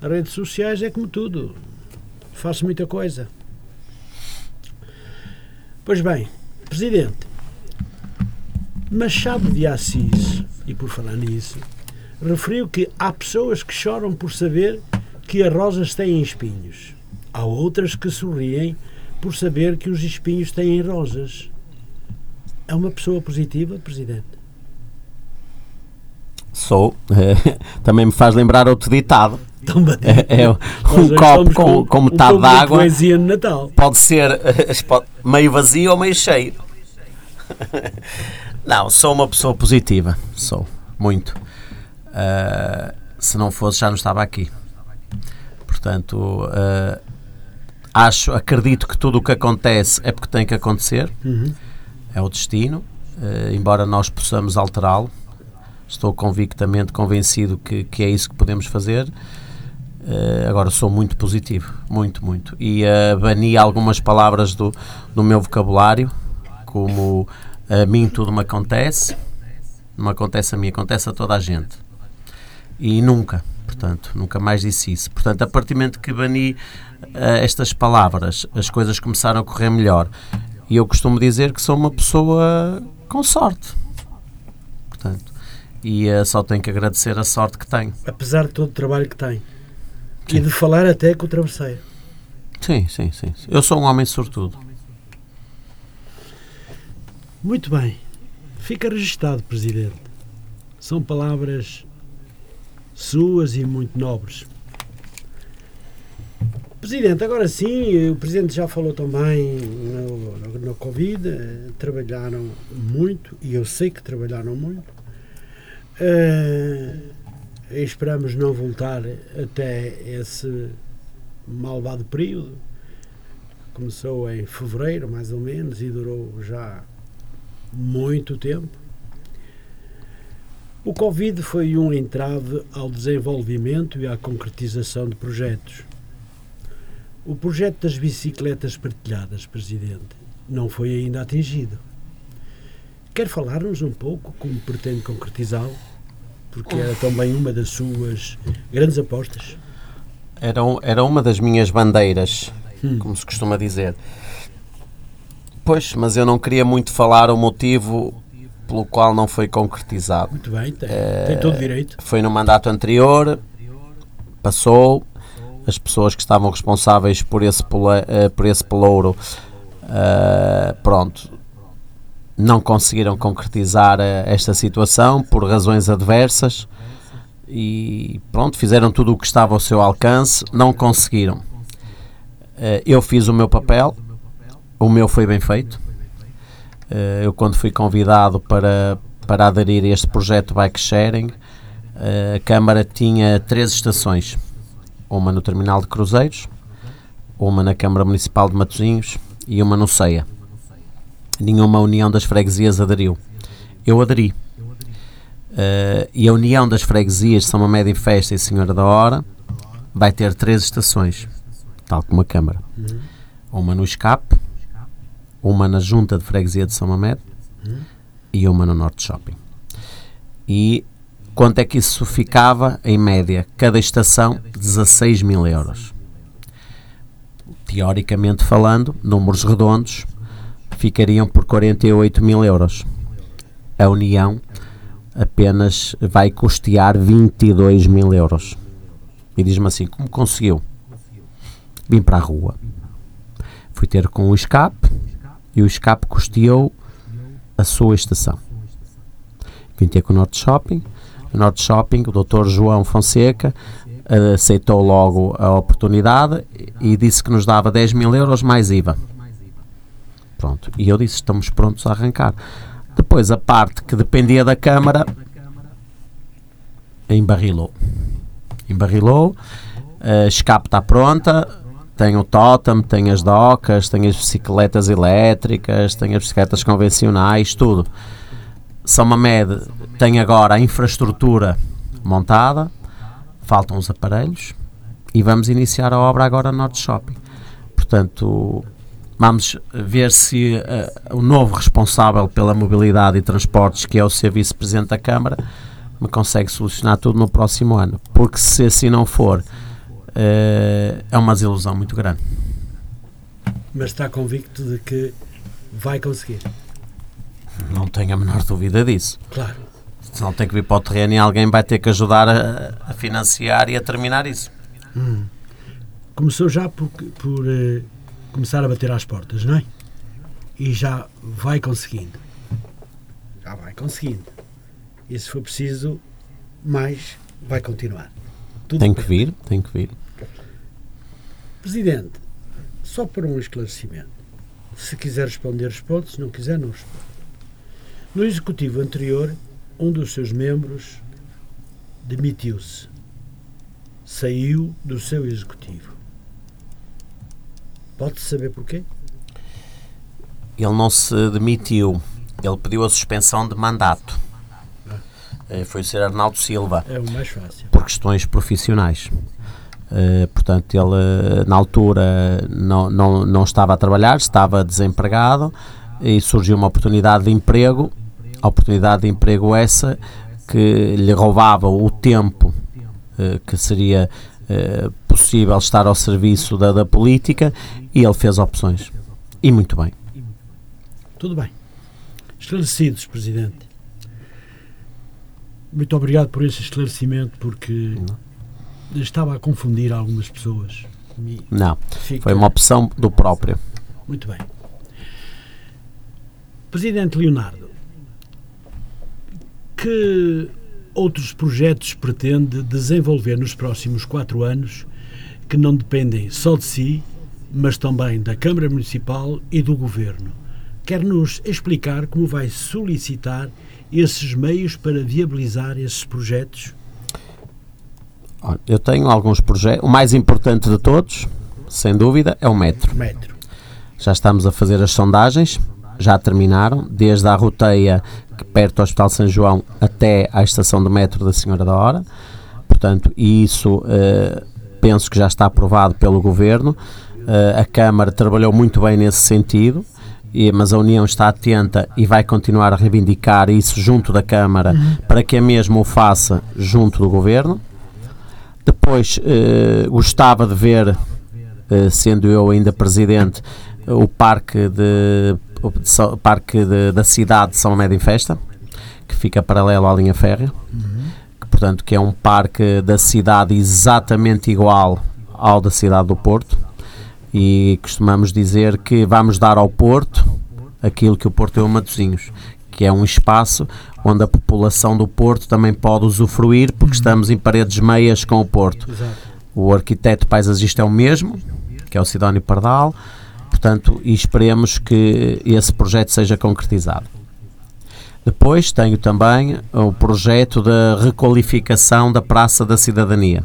As redes sociais é como tudo. Faço muita coisa. Pois bem, Presidente, Machado de Assis, e por falar nisso, referiu que há pessoas que choram por saber que as rosas têm espinhos. Há outras que sorriem por saber que os espinhos têm rosas. É uma pessoa positiva, Presidente? Sou. também me faz lembrar outro ditado. Também. É, é um copo com, com, metade d'água. poesia no Natal. Pode ser meio vazio ou meio cheio. Não, sou uma pessoa positiva. Sou. Muito. Uh, se não fosse, já não estava aqui. Portanto, uh, acho, acredito que tudo o que acontece é porque tem que acontecer. Uhum. É o destino. Uh, embora nós possamos alterá-lo, estou convictamente convencido que, que é isso que podemos fazer. Uh, agora sou muito positivo, muito, muito. E uh, bani algumas palavras do, do meu vocabulário, como a mim tudo me acontece, não acontece a mim, acontece a toda a gente. E nunca, portanto, nunca mais disse isso. Portanto, a partir do momento que bani uh, estas palavras, as coisas começaram a correr melhor. E eu costumo dizer que sou uma pessoa com sorte. E uh, só tenho que agradecer a sorte que tenho. Apesar de todo o trabalho que tem. Sim. E de falar até com o travesseiro. Sim, sim, sim. Eu sou um homem sortudo. Muito bem. Fica registado, Presidente. São palavras suas e muito nobres. Presidente, agora sim, o Presidente já falou também no, no, no Covid, eh, trabalharam muito, e eu sei que trabalharam muito. Uh, esperamos não voltar até esse malvado período. Começou em fevereiro, mais ou menos, e durou já muito tempo. O Covid foi um entrave ao desenvolvimento e à concretização de projetos. O projeto das bicicletas partilhadas, Presidente, não foi ainda atingido. Quer falar-nos um pouco como pretende concretizá-lo? porque era também uma das suas grandes apostas. Era, era uma das minhas bandeiras, hum. como se costuma dizer. Pois, mas eu não queria muito falar o motivo pelo qual não foi concretizado. Muito bem, tem, é, tem todo direito. Foi no mandato anterior, passou, as pessoas que estavam responsáveis por esse, uh, por esse pelouro, uh, pronto, não conseguiram concretizar eh, esta situação por razões adversas e pronto, fizeram tudo o que estava ao seu alcance, não conseguiram. Eh, eu fiz o meu papel, o meu foi bem feito. Eh, eu, quando fui convidado para, para aderir a este projeto Bike Sharing, a Câmara tinha três estações: uma no Terminal de Cruzeiros, uma na Câmara Municipal de Matosinhos e uma no Ceia nenhuma união das freguesias aderiu. Eu aderi. Uh, e a União das Freguesias São Mamed em Festa e Senhora da Hora vai ter três estações, tal como a Câmara. Uma no escape, uma na Junta de Freguesia de São Mamed uhum. e uma no Norte Shopping. E quanto é que isso ficava, em média, cada estação, 16 mil euros. Teoricamente falando, números redondos, ficariam por 48 mil euros. A União apenas vai custear 22 mil euros. E diz-me assim: como conseguiu? Vim para a rua. Fui ter com o escape e o escape custeou a sua estação. Vim ter com o Norte Shopping. O Norte Shopping, o Dr. João Fonseca, aceitou logo a oportunidade e disse que nos dava 10 mil euros mais IVA. Pronto. E eu disse: estamos prontos a arrancar. Depois, a parte que dependia da Câmara embarrilou. Embarrilou. A escape está pronta. Tem o totem, tem as docas, tem as bicicletas elétricas, tem as bicicletas convencionais, tudo. São Mamed tem agora a infraestrutura montada, faltam os aparelhos e vamos iniciar a obra agora no Norte Shopping. Portanto, Vamos ver se uh, o novo responsável pela mobilidade e transportes, que é o ser vice-presidente da Câmara, me consegue solucionar tudo no próximo ano. Porque se assim não for, uh, é uma desilusão muito grande. Mas está convicto de que vai conseguir? Não tenho a menor dúvida disso. Claro. Se não tem que vir para o terreno e alguém vai ter que ajudar a, a financiar e a terminar isso. Hum. Começou já por, por uh, começar a bater às portas, não é? E já vai conseguindo. Já vai conseguindo. E se for preciso, mais vai continuar. Tudo tem que vir, tem que vir. Presidente, só para um esclarecimento. Se quiser responder, responde. Se não quiser, não responde. No executivo anterior, um dos seus membros demitiu-se. Saiu do seu executivo. Pode-se saber porquê? Ele não se demitiu. Ele pediu a suspensão de mandato. Ah. Foi o Sr. Arnaldo Silva. É o mais fácil. Por questões profissionais. Uh, portanto, ele na altura não, não, não estava a trabalhar, estava desempregado e surgiu uma oportunidade de emprego. A oportunidade de emprego essa que lhe roubava o tempo uh, que seria uh, possível estar ao serviço da, da política e ele fez opções. E muito bem. Tudo bem. Esclarecidos, Presidente. Muito obrigado por esse esclarecimento, porque Não. estava a confundir algumas pessoas. Não, Fica... foi uma opção do próprio. Muito bem. Presidente Leonardo, que outros projetos pretende desenvolver nos próximos quatro anos que não dependem só de si, mas também da Câmara Municipal e do Governo? quer nos explicar como vai solicitar esses meios para viabilizar esses projetos? Eu tenho alguns projetos. O mais importante de todos, sem dúvida, é o metro. metro. Já estamos a fazer as sondagens, já terminaram, desde a roteia perto do Hospital São João até à estação do metro da Senhora da Hora. Portanto, isso uh, penso que já está aprovado pelo Governo. Uh, a Câmara trabalhou muito bem nesse sentido e, mas a União está atenta e vai continuar a reivindicar isso junto da Câmara uhum. para que a mesma o faça junto do Governo. Depois eh, gostava de ver, eh, sendo eu ainda presidente, o parque, de, o parque de, da cidade de São Médio em Festa, que fica paralelo à linha férrea, uhum. Portanto que é um parque da cidade exatamente igual ao da cidade do Porto e costumamos dizer que vamos dar ao Porto aquilo que o Porto deu a Matosinhos, que é um espaço onde a população do Porto também pode usufruir, porque uhum. estamos em paredes meias com o Porto. O arquiteto paisagista é o mesmo, que é o Sidónio Pardal, portanto, e esperemos que esse projeto seja concretizado. Depois tenho também o projeto da requalificação da Praça da Cidadania.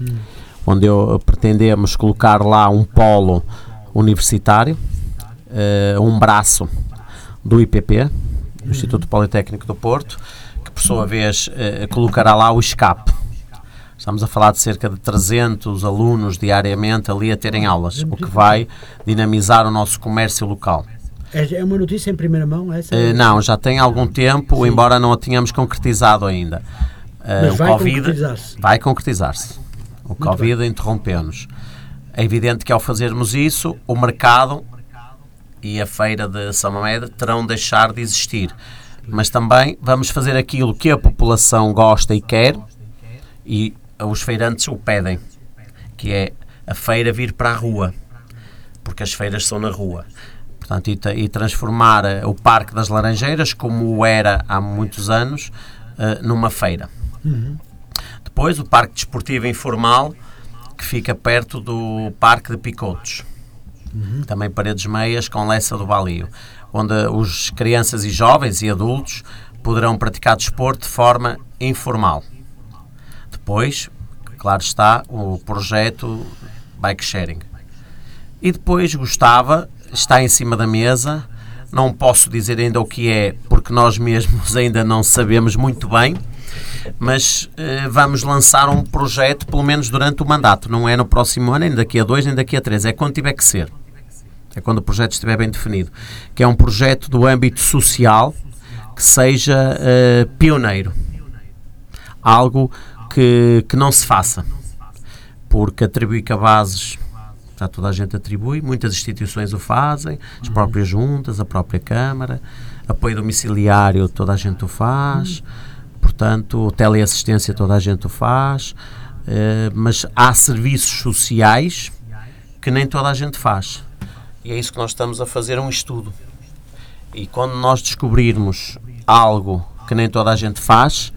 Hum onde eu, pretendemos colocar lá um polo universitário, uh, um braço do IPP, do Instituto Politécnico do Porto, que por sua vez uh, colocará lá o escape. Estamos a falar de cerca de 300 alunos diariamente ali a terem aulas, o que vai dinamizar o nosso comércio local. É, é uma notícia em primeira mão? Essa uh, não, já tem algum tempo, Sim. embora não a tínhamos concretizado ainda. Uh, Mas vai concretizar-se. Vai concretizar-se. O Muito Covid interrompeu-nos. É evidente que ao fazermos isso, o mercado e a feira de São Mamede terão de deixar de existir. Mas também vamos fazer aquilo que a população gosta e quer e os feirantes o pedem, que é a feira vir para a rua, porque as feiras são na rua. Portanto, e, e transformar eh, o Parque das Laranjeiras, como era há muitos anos, uh, numa feira. Uhum. Depois, o Parque Desportivo Informal, que fica perto do Parque de Picotos. Uhum. Também paredes meias com Lessa do Balio, onde os crianças e jovens e adultos poderão praticar desporto de forma informal. Depois, claro está, o projeto Bike Sharing. E depois gostava, está em cima da mesa, não posso dizer ainda o que é, porque nós mesmos ainda não sabemos muito bem, mas uh, vamos lançar um projeto pelo menos durante o mandato, não é no próximo ano, nem daqui a dois, nem daqui a três, é quando tiver que ser. É quando o projeto estiver bem definido. Que é um projeto do âmbito social que seja uh, pioneiro. Algo que, que não se faça. Porque atribuir cabazes já toda a gente atribui, muitas instituições o fazem, as próprias juntas, a própria Câmara, apoio domiciliário toda a gente o faz. Portanto, teleassistência toda a gente o faz, uh, mas há serviços sociais que nem toda a gente faz. E é isso que nós estamos a fazer um estudo. E quando nós descobrirmos algo que nem toda a gente faz,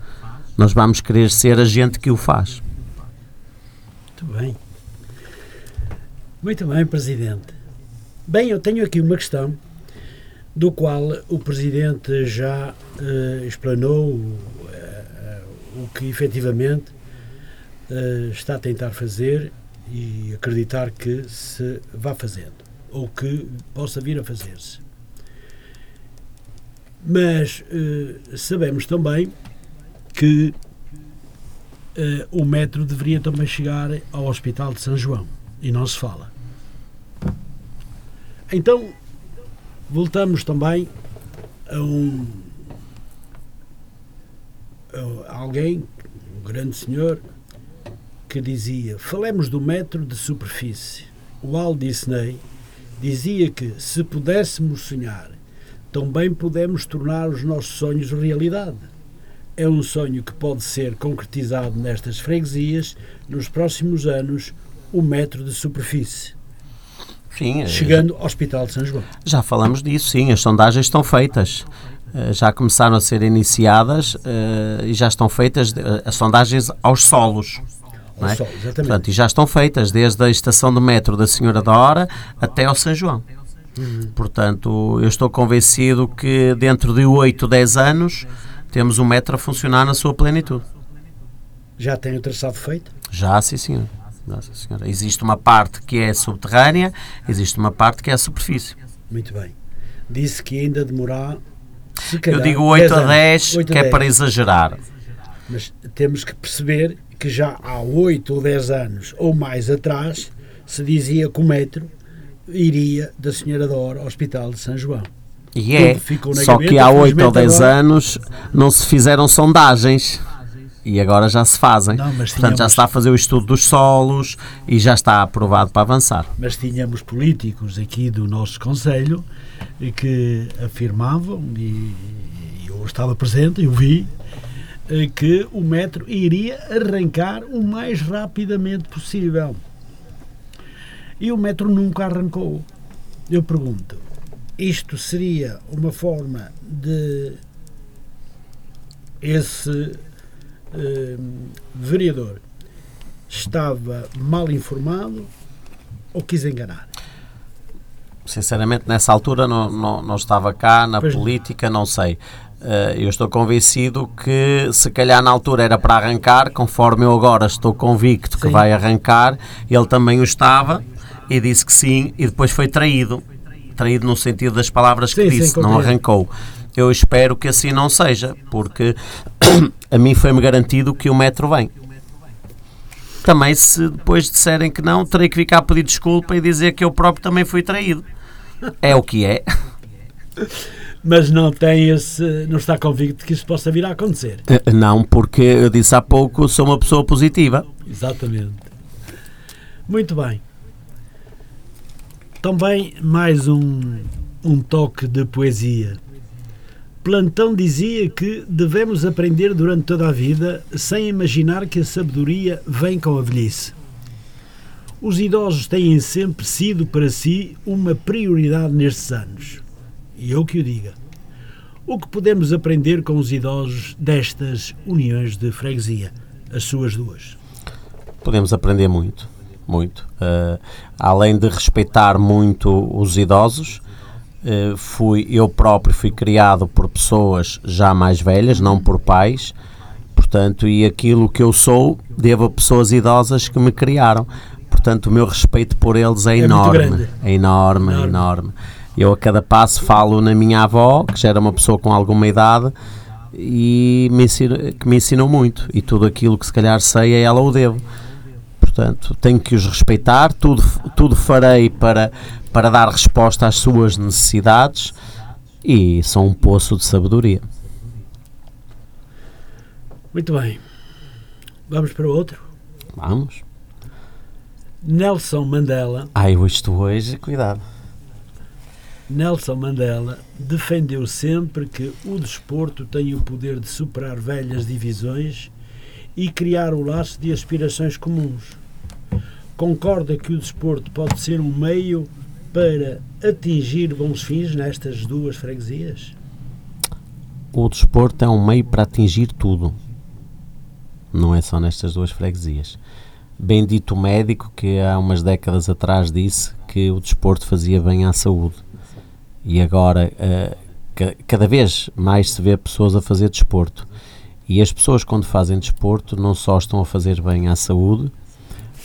nós vamos querer ser a gente que o faz. Muito bem. Muito bem, Presidente. Bem, eu tenho aqui uma questão do qual o Presidente já uh, explanou uh, o que efetivamente está a tentar fazer e acreditar que se vá fazendo ou que possa vir a fazer-se. Mas sabemos também que o metro deveria também chegar ao Hospital de São João e não se fala. Então, voltamos também a um a alguém, um grande senhor, que dizia: Falemos do metro de superfície. O Walt Disney dizia que se pudéssemos sonhar, também podemos tornar os nossos sonhos realidade. É um sonho que pode ser concretizado nestas freguesias nos próximos anos o metro de superfície. Sim, chegando ao Hospital de São João. Já falamos disso, sim, as sondagens estão feitas. Eh, já começaram a ser iniciadas uh, e já estão feitas uh, as sondagens aos solos. Ao é? solo. Portanto, e já estão feitas desde a estação de metro da Senhora da Hora até ao São João. Uhum. Portanto, eu estou convencido que dentro de 8, 10 anos temos o metro a funcionar na sua plenitude. Já tem o traçado feito? Já, sim, senhor. Nossa Senhora. Existe uma parte que é subterrânea, existe uma parte que é a superfície. Muito bem. Disse que ainda demorar. Calhar, Eu digo 8 a 10, 8 que 10. é para exagerar. Mas temos que perceber que já há 8 ou 10 anos ou mais atrás se dizia que o metro iria da Senhora da Hora ao Hospital de São João. E é, só que há 8 ou 10 agora... anos não se fizeram sondagens e agora já se fazem. Não, Portanto, tínhamos... já se está a fazer o estudo dos solos e já está aprovado para avançar. Mas tínhamos políticos aqui do nosso Conselho que afirmavam, e eu estava presente, eu vi, eh, que o metro iria arrancar o mais rapidamente possível. E o metro nunca arrancou. Eu pergunto, isto seria uma forma de esse vereador estava mal informado ou quis enganar? Sinceramente, nessa altura não, não, não estava cá, na pois política, não, não sei. Uh, eu estou convencido que se calhar na altura era para arrancar, conforme eu agora estou convicto sim. que vai arrancar, ele também o estava e disse que sim, e depois foi traído. Traído no sentido das palavras que sim, disse, sim, não arrancou. Eu espero que assim não seja, porque a mim foi-me garantido que o metro vem. Também, se depois disserem que não, terei que ficar a pedir desculpa e dizer que eu próprio também fui traído. É o que é. Mas não tem esse. não está convicto que isso possa vir a acontecer. Eh, não, porque eu disse há pouco, sou uma pessoa positiva. Exatamente. Muito bem. Também mais um, um toque de poesia. Plantão dizia que devemos aprender durante toda a vida sem imaginar que a sabedoria vem com a velhice. Os idosos têm sempre sido para si uma prioridade nestes anos. E eu que o diga. O que podemos aprender com os idosos destas uniões de freguesia, as suas duas? Podemos aprender muito, muito. Uh, além de respeitar muito os idosos, fui eu próprio fui criado por pessoas já mais velhas, não por pais, portanto, e aquilo que eu sou devo a pessoas idosas que me criaram. Portanto, o meu respeito por eles é, é enorme, é enorme, enorme, enorme. Eu a cada passo falo na minha avó, que já era uma pessoa com alguma idade e me ensino, que me ensinou muito e tudo aquilo que se calhar sei a ela o devo. Portanto, tenho que os respeitar, tudo, tudo farei para para dar resposta às suas necessidades e são um poço de sabedoria. Muito bem. Vamos para o outro? Vamos. Nelson Mandela. Ai, isto hoje, cuidado. Nelson Mandela defendeu sempre que o desporto tem o poder de superar velhas divisões e criar o laço de aspirações comuns. Concorda que o desporto pode ser um meio para atingir bons fins nestas duas freguesias? o desporto é um meio para atingir tudo. Não é só nestas duas freguesias. Bendito médico que há umas décadas atrás disse que o desporto fazia bem à saúde. E agora, uh, cada vez mais se vê pessoas a fazer desporto. E as pessoas, quando fazem desporto, não só estão a fazer bem à saúde,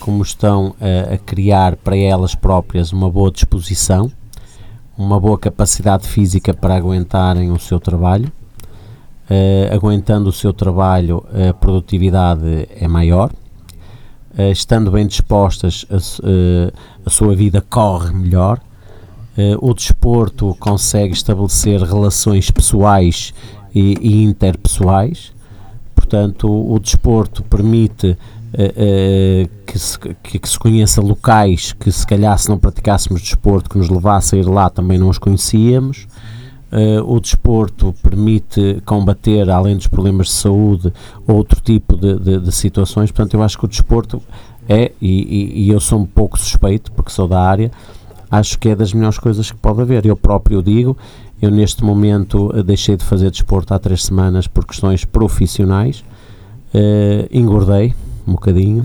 como estão a, a criar para elas próprias uma boa disposição, uma boa capacidade física para aguentarem o seu trabalho. Uh, aguentando o seu trabalho, a produtividade é maior uh, estando bem dispostas, a, uh, a, sua vida corre melhor. O desporto consegue estabelecer relações pessoais e, e interpessoais. Portanto, o, o desporto permite que se, que, que, se conheça locais que, se calhar, se não praticássemos desporto, que nos levasse a ir lá, também não os conhecíamos. Uh, o desporto permite combater, além dos problemas de saúde, outro tipo de, de, de situações. Portanto, eu acho que o desporto é, e, e, e, eu sou um pouco suspeito, porque sou da área, acho que é das melhores coisas que pode haver. Eu próprio digo, eu neste momento eh, deixei de fazer desporto há três semanas por questões profissionais, uh, engordei um bocadinho,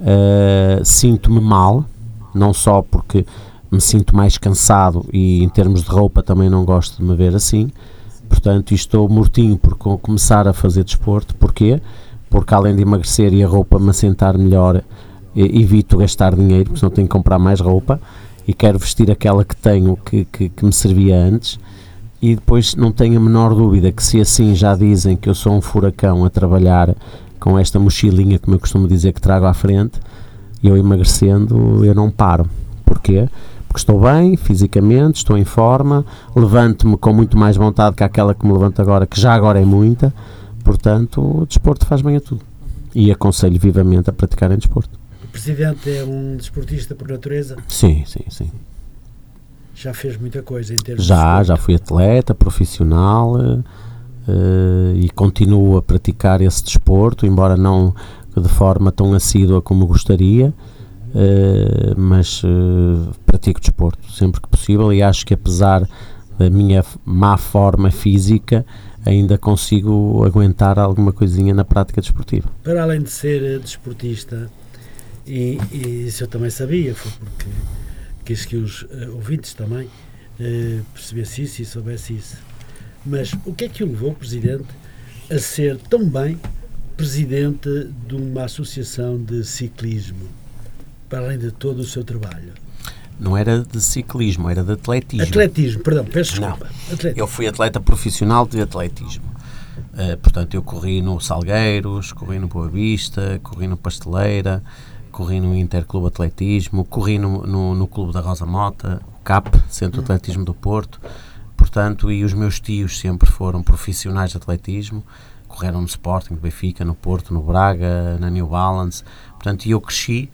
uh, sinto-me mal, não só porque me sinto mais cansado e em termos de roupa também não gosto de me ver assim. Portanto, estou mortinho por começar a fazer desporto. Porquê? Porque além de emagrecer e a roupa me assentar melhor, evito gastar dinheiro, porque senão tenho que comprar mais roupa e quero vestir aquela que tenho que, que, que me servia antes. E depois não tenho a menor dúvida que se assim já dizem que eu sou um furacão a trabalhar com esta mochilinha, como eu costumo dizer que trago à frente, eu emagrecendo, eu não paro. Porquê? porque estou bem fisicamente, estou em forma, levanto-me com muito mais vontade que aquela que me levanto agora, que já agora é muita, portanto, o desporto faz bem a tudo. E aconselho vivamente a praticar em desporto. O Presidente é um desportista por natureza? Sim, sim, sim. Já fez muita coisa em termos Já, já fui atleta profissional uh, e continuo a praticar esse desporto, embora não de forma tão assídua como gostaria Uh, mas uh, pratico desporto sempre que possível e acho que apesar da minha má forma física ainda consigo aguentar alguma coisinha na prática desportiva. Para além de ser desportista, e, e isso eu também sabia, foi porque quis que os uh, ouvintes também uh, percebessem isso e soubessem isso. Mas o que é que o levou, Presidente, a ser tão bem Presidente de uma associação de ciclismo? para além de todo o seu trabalho? Não era de ciclismo, era de atletismo. Atletismo, perdão, peço desculpa. Não, eu fui atleta profissional de atletismo. Uh, portanto, eu corri no Salgueiros, corri no Boa Vista, corri no Pasteleira, corri no Interclube Atletismo, corri no, no, no Clube da Rosa Mota, o CAP, Centro de Atletismo do Porto. Portanto, e os meus tios sempre foram profissionais de atletismo, correram no Sporting, no Benfica, no Porto, no Braga, na New Balance. Portanto, e eu cresci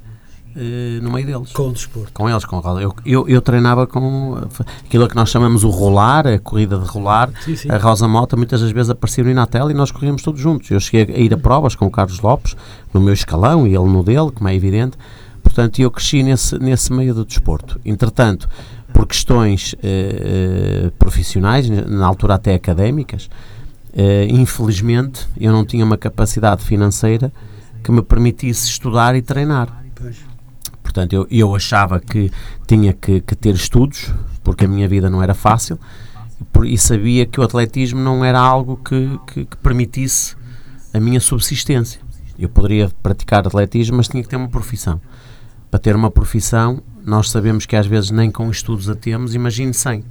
uh, no meio deles. Com o desporto. Com eles, com eu, eu, eu treinava com aquilo que nós chamamos o rolar, a corrida de rolar. Sim, sim. A Rosa Mota muitas das vezes aparecia no Inatel e nós corríamos todos juntos. Eu cheguei a ir a provas com o Carlos Lopes, no meu escalão e ele no dele, como é evidente. Portanto, eu cresci nesse, nesse meio do desporto. Entretanto, por questões uh, uh, profissionais, na altura até académicas, uh, infelizmente eu não tinha uma capacidade financeira que me permitisse estudar e treinar. Portanto, eu, eu achava que tinha que, que ter estudos, porque a minha vida não era fácil, e sabia que o atletismo não era algo que, que, que permitisse a minha subsistência. Eu poderia praticar atletismo, mas tinha que ter uma profissão. Para ter uma profissão, nós sabemos que às vezes nem com estudos a temos, imagine sem.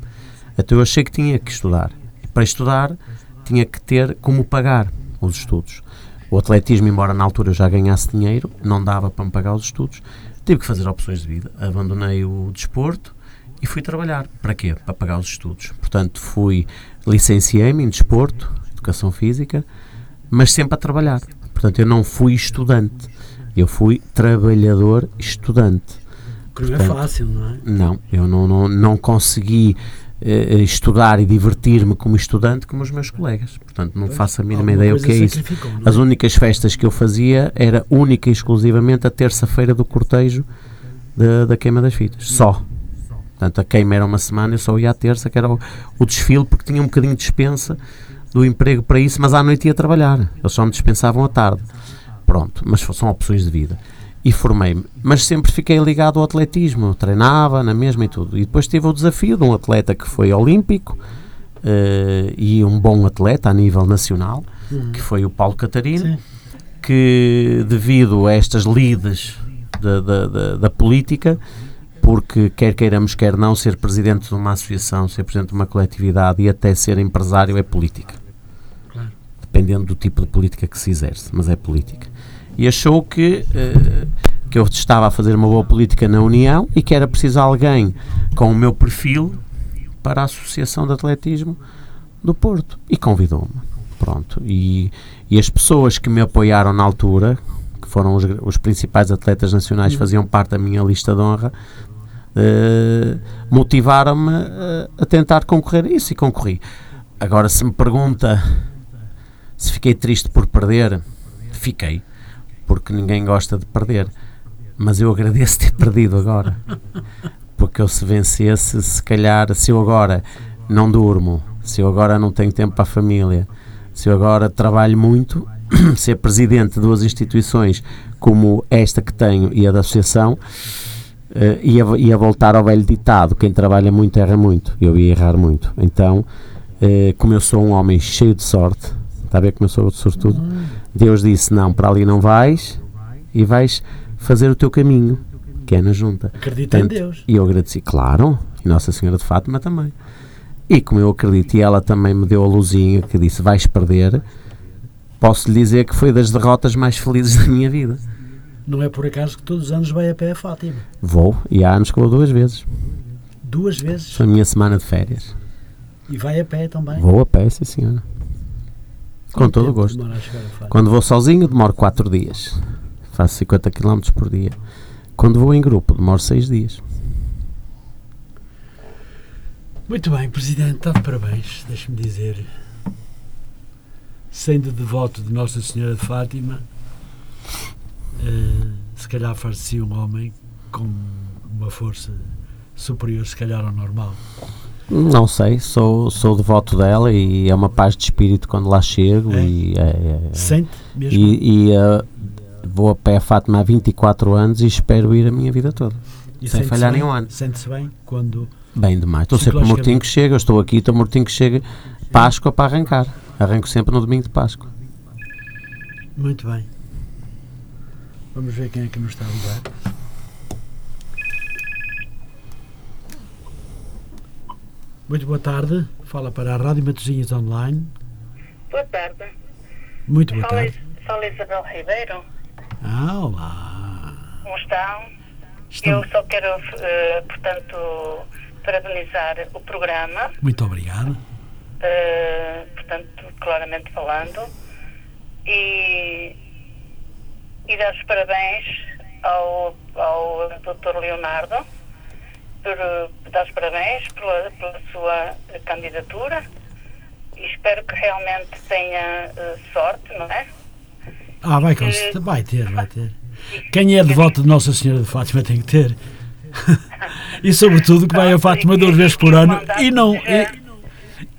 Então eu achei que tinha que estudar. E para estudar, tinha que ter como pagar os estudos. O atletismo, embora na altura eu já ganhasse dinheiro, não dava para me pagar os estudos. Tive que fazer opções de vida. Abandonei o desporto e fui trabalhar. Para quê? Para pagar os estudos. Portanto, fui, licenciei-me em desporto, educação física, mas sempre a trabalhar. Portanto, eu não fui estudante. Eu fui trabalhador estudante. Que não é fácil, não é? Não, eu não, não, não consegui uh, estudar e divertir-me como estudante como os meus colegas. Portanto, não pois, faço a mínima ideia o que é isso. É? As únicas festas que eu fazia era única e exclusivamente a terça-feira do cortejo de, da queima das fitas. Só. Portanto, a queima era uma semana, eu só ia à terça, que era o, o desfile, porque tinha um bocadinho de dispensa do emprego para isso, mas à noite ia trabalhar. Eles só me dispensavam à tarde. Pronto, mas são opções de vida. E formei-me. Mas sempre fiquei ligado ao atletismo. Treinava na mesma e tudo. E depois tive o desafio de um atleta que foi olímpico uh, e um bom atleta a nível nacional, uhum. que foi o Paulo Catarino, Sim. que devido a estas lides da, da, da, da política porque quer queiramos, quer não, ser presidente de uma associação, ser presidente de uma coletividade e até ser empresário é política. Claro. Dependendo do tipo de política que se exerce, mas é política. E achou que, uh, que eu estava a fazer uma boa política na União e que era preciso alguém com o meu perfil para a Associação de Atletismo do Porto. E convidou-me. Pronto. E, e as pessoas que me apoiaram na altura, que foram os, os principais atletas nacionais, uhum. faziam parte da minha lista de honra, uh, motivaram-me a, a tentar concorrer a isso e concorri. Agora, se me pergunta se fiquei triste por perder, fiquei, porque ninguém gosta de perder. Mas eu agradeço ter perdido agora, porque eu se vencesse, se calhar, se eu agora não durmo, se eu agora não tenho tempo para a família, se eu agora trabalho muito, ser presidente de duas instituições como esta que tenho e a da associação, uh, ia, ia voltar ao velho ditado: quem trabalha muito erra muito. Eu ia errar muito. Então, uh, como eu sou um homem cheio de sorte, está a ver como eu sou sortudo? Uhum. Deus disse: não, para ali não vais e vais fazer o teu caminho, que é na junta. Acredita Portanto, em Deus. E eu agradeci, claro, e Nossa Senhora de Fátima também. E como eu acredito, e ela também me deu a luzinha que disse: vais perder. Posso lhe dizer que foi das derrotas mais felizes da minha vida. Não é por acaso que todos os anos vai a pé a Fátima. Vou, e há anos que vou duas vezes. Duas vezes? Foi a minha semana de férias. E vai a pé também? Vou a pé, sim senhora. Com todo o gosto. Quando vou sozinho, demoro 4 dias. Faço 50 km por dia. Quando vou em grupo, demoro 6 dias. Muito bem, Presidente, está de parabéns, deixe-me dizer. Sendo devoto de Nossa Senhora de Fátima, uh, se calhar far-se um homem com uma força superior, se calhar, ao normal. Não sei, sou, sou devoto dela e é uma paz de espírito quando lá chego é. e é, é, Sente mesmo? E, e uh, vou a pé a Fátima há 24 anos e espero ir a minha vida toda. E sem falhar nenhum ano. Sente-se bem quando. Bem demais. Estou sempre mortinho que chega, estou aqui, estou mortinho que chega. Páscoa para arrancar. Arranco sempre no domingo de Páscoa. Muito bem. Vamos ver quem é que nos está a ligar. Muito boa tarde. Fala para a Rádio Matosinhos Online. Boa tarde. Muito boa fala, tarde. Fala Isabel Ribeiro. Ah, olá. Como estão? Estão. Eu só quero, uh, portanto, parabenizar o programa. Muito obrigado. Uh, portanto, claramente falando. E e dar os parabéns ao, ao Dr. Leonardo, por, dar os parabéns pela, pela sua candidatura e espero que realmente tenha uh, sorte, não é? Ah, vai, que... vai ter, vai ter. Quem é devoto de Nossa Senhora de Fátima tem que ter. e sobretudo que vai a Fátima duas vezes por ano e não. E,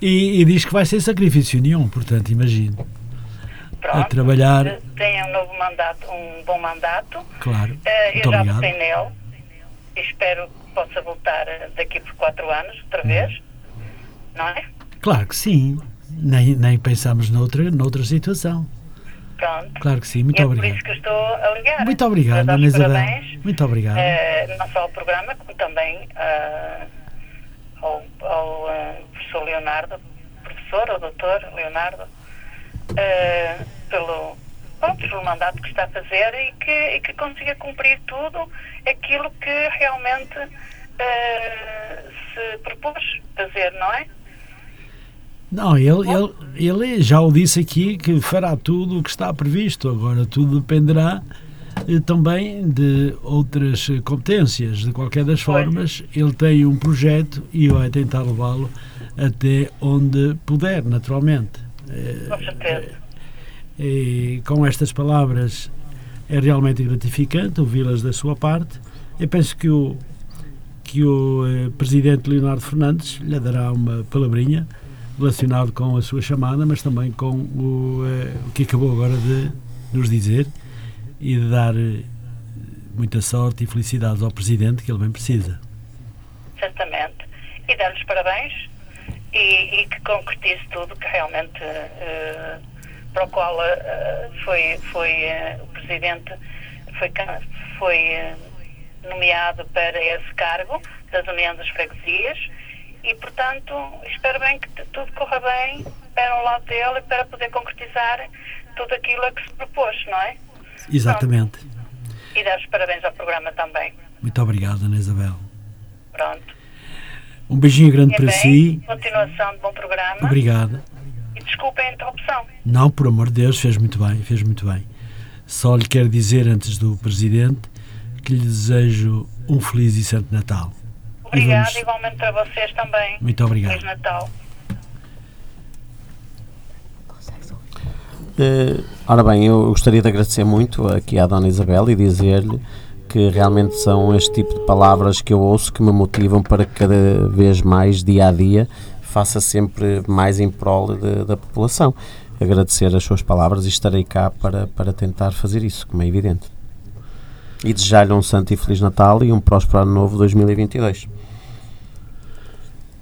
e, e, diz que vai sem sacrifício nenhum, portanto, imagino. Pronto, a trabalhar. Tenha um novo mandato, um bom mandato. Claro. Uh, eu já votei nele espero possa voltar daqui por quatro anos, outra hum. vez. Não é? Claro que sim. Nem, nem pensamos noutra, noutra situação. Pronto. Claro que sim, muito e obrigado. É por isso que estou a ligar. Muito obrigado, Ana Isabel. Muito obrigado. Uh, não só ao programa, como também uh, ao, ao uh, professor Leonardo, professor ou doutor Leonardo, pelo, pronto, pelo mandato que está a fazer e que, e que consiga cumprir tudo aquilo que realmente uh, se propôs fazer, não é? Não, ele, ele, ele já o disse aqui que fará tudo o que está previsto. Agora, tudo dependerá eh, também de outras competências. De qualquer das formas, ele tem um projeto e vai tentar levá-lo até onde puder, naturalmente. Com certeza. E com estas palavras é realmente gratificante ouvi-las da sua parte. Eu penso que o, que o eh, presidente Leonardo Fernandes lhe dará uma palavrinha relacionado com a sua chamada, mas também com o, eh, o que acabou agora de nos dizer e de dar eh, muita sorte e felicidades ao Presidente, que ele bem precisa. Certamente. E dar-lhes parabéns e, e, que concretize tudo que realmente uh, para o qual uh, foi, foi uh, o Presidente foi, foi nomeado para esse cargo das Uniões das Freguesias e, portanto, espero bem que tudo corra bem para o lado dele para poder concretizar tudo aquilo a que se propôs, não é? Exatamente. Pronto. E dar os parabéns ao programa também. Muito obrigado, Ana Isabel. Pronto. Um beijinho grande e para bem, si. Continuação de bom programa. Obrigado. E desculpem a interrupção. Não, por amor de Deus, fez muito bem, fez muito bem. Só lhe quero dizer, antes do Presidente, que lhe desejo um feliz e santo Natal. Obrigada, vamos... igualmente para vocês também. Muito obrigado. Feliz Natal. Uh, ora bem, eu gostaria de agradecer muito aqui à Dona Isabel e dizer-lhe que realmente são este tipo de palavras que eu ouço que me motivam para cada vez mais, dia a dia, faça sempre mais em prol de, da população. Agradecer as suas palavras e estarei cá para, para tentar fazer isso, como é evidente. E desejar-lhe um santo e feliz Natal e um próspero ano novo 2022.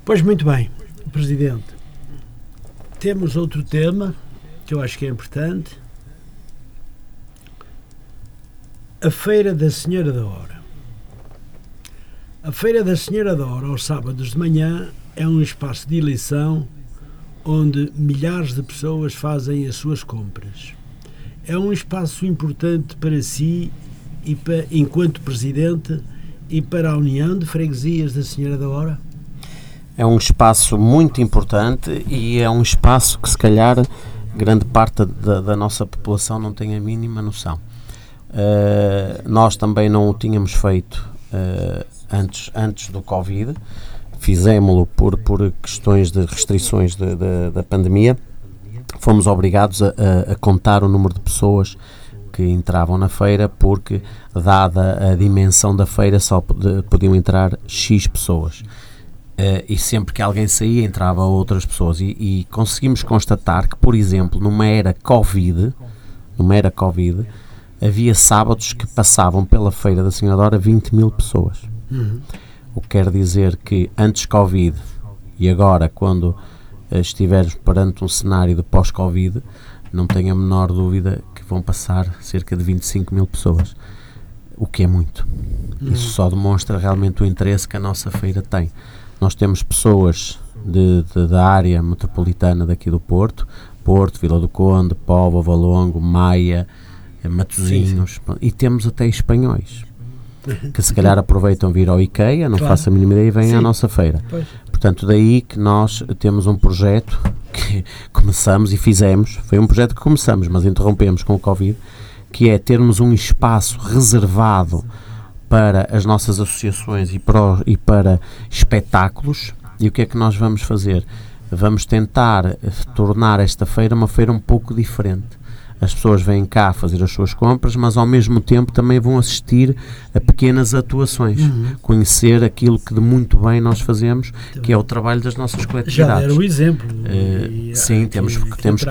Pois muito bem, Presidente. Temos outro tema que eu acho que é importante. A Feira da Senhora da Hora. A Feira da Senhora da Hora, aos sábados de manhã, é um espaço de eleição onde milhares de pessoas fazem as suas compras. É um espaço importante para si e para, enquanto Presidente e para a União de Freguesias da Senhora da Hora? é um espaço muito importante e é um espaço que se calhar grande parte da, da nossa população não tem a mínima noção. Uh, nós também não o tínhamos feito uh, antes, antes do Covid, fizemos-lo por, por questões de restrições de, de, da pandemia, fomos obrigados a, a, contar o número de pessoas que entravam na feira porque, dada a dimensão da feira, só podiam entrar X pessoas. Uh, e sempre que alguém saía entrava outras pessoas e, e, conseguimos constatar que, por exemplo, numa era Covid, numa era Covid, havia sábados que passavam pela feira da Senhora 20 mil pessoas. Uhum. O que quer dizer que antes Covid e agora, quando uh, estiveres perante um cenário de pós-Covid, não tenho a menor dúvida que vão passar cerca de 25 mil pessoas, o que é muito. Uhum. Isso só demonstra realmente o interesse que a nossa feira tem. Nós temos pessoas de, de, da área metropolitana daqui do Porto, Porto, Vila do Conde, Póvoa, Valongo, Maia, eh, Matosinhos, e temos até espanhóis que se calhar aproveitam vir ao IKEA, não claro. faço a mínima ideia, e vêm sim. à nossa feira. Pois. Portanto, daí que nós temos um projeto que começamos e fizemos, foi um projeto que começamos, mas interrompemos com o Covid, que é termos um espaço reservado para as nossas associações e para, e para espetáculos. E o que é que nós vamos fazer? Vamos tentar tornar esta feira uma feira um pouco diferente as pessoas vêm cá fazer as suas compras, mas ao mesmo tempo também vão assistir a pequenas atuações, uhum. conhecer aquilo que de muito bem nós fazemos, que é o trabalho das nossas coletividades. Já era o exemplo. Uh, sim, temos, que, temos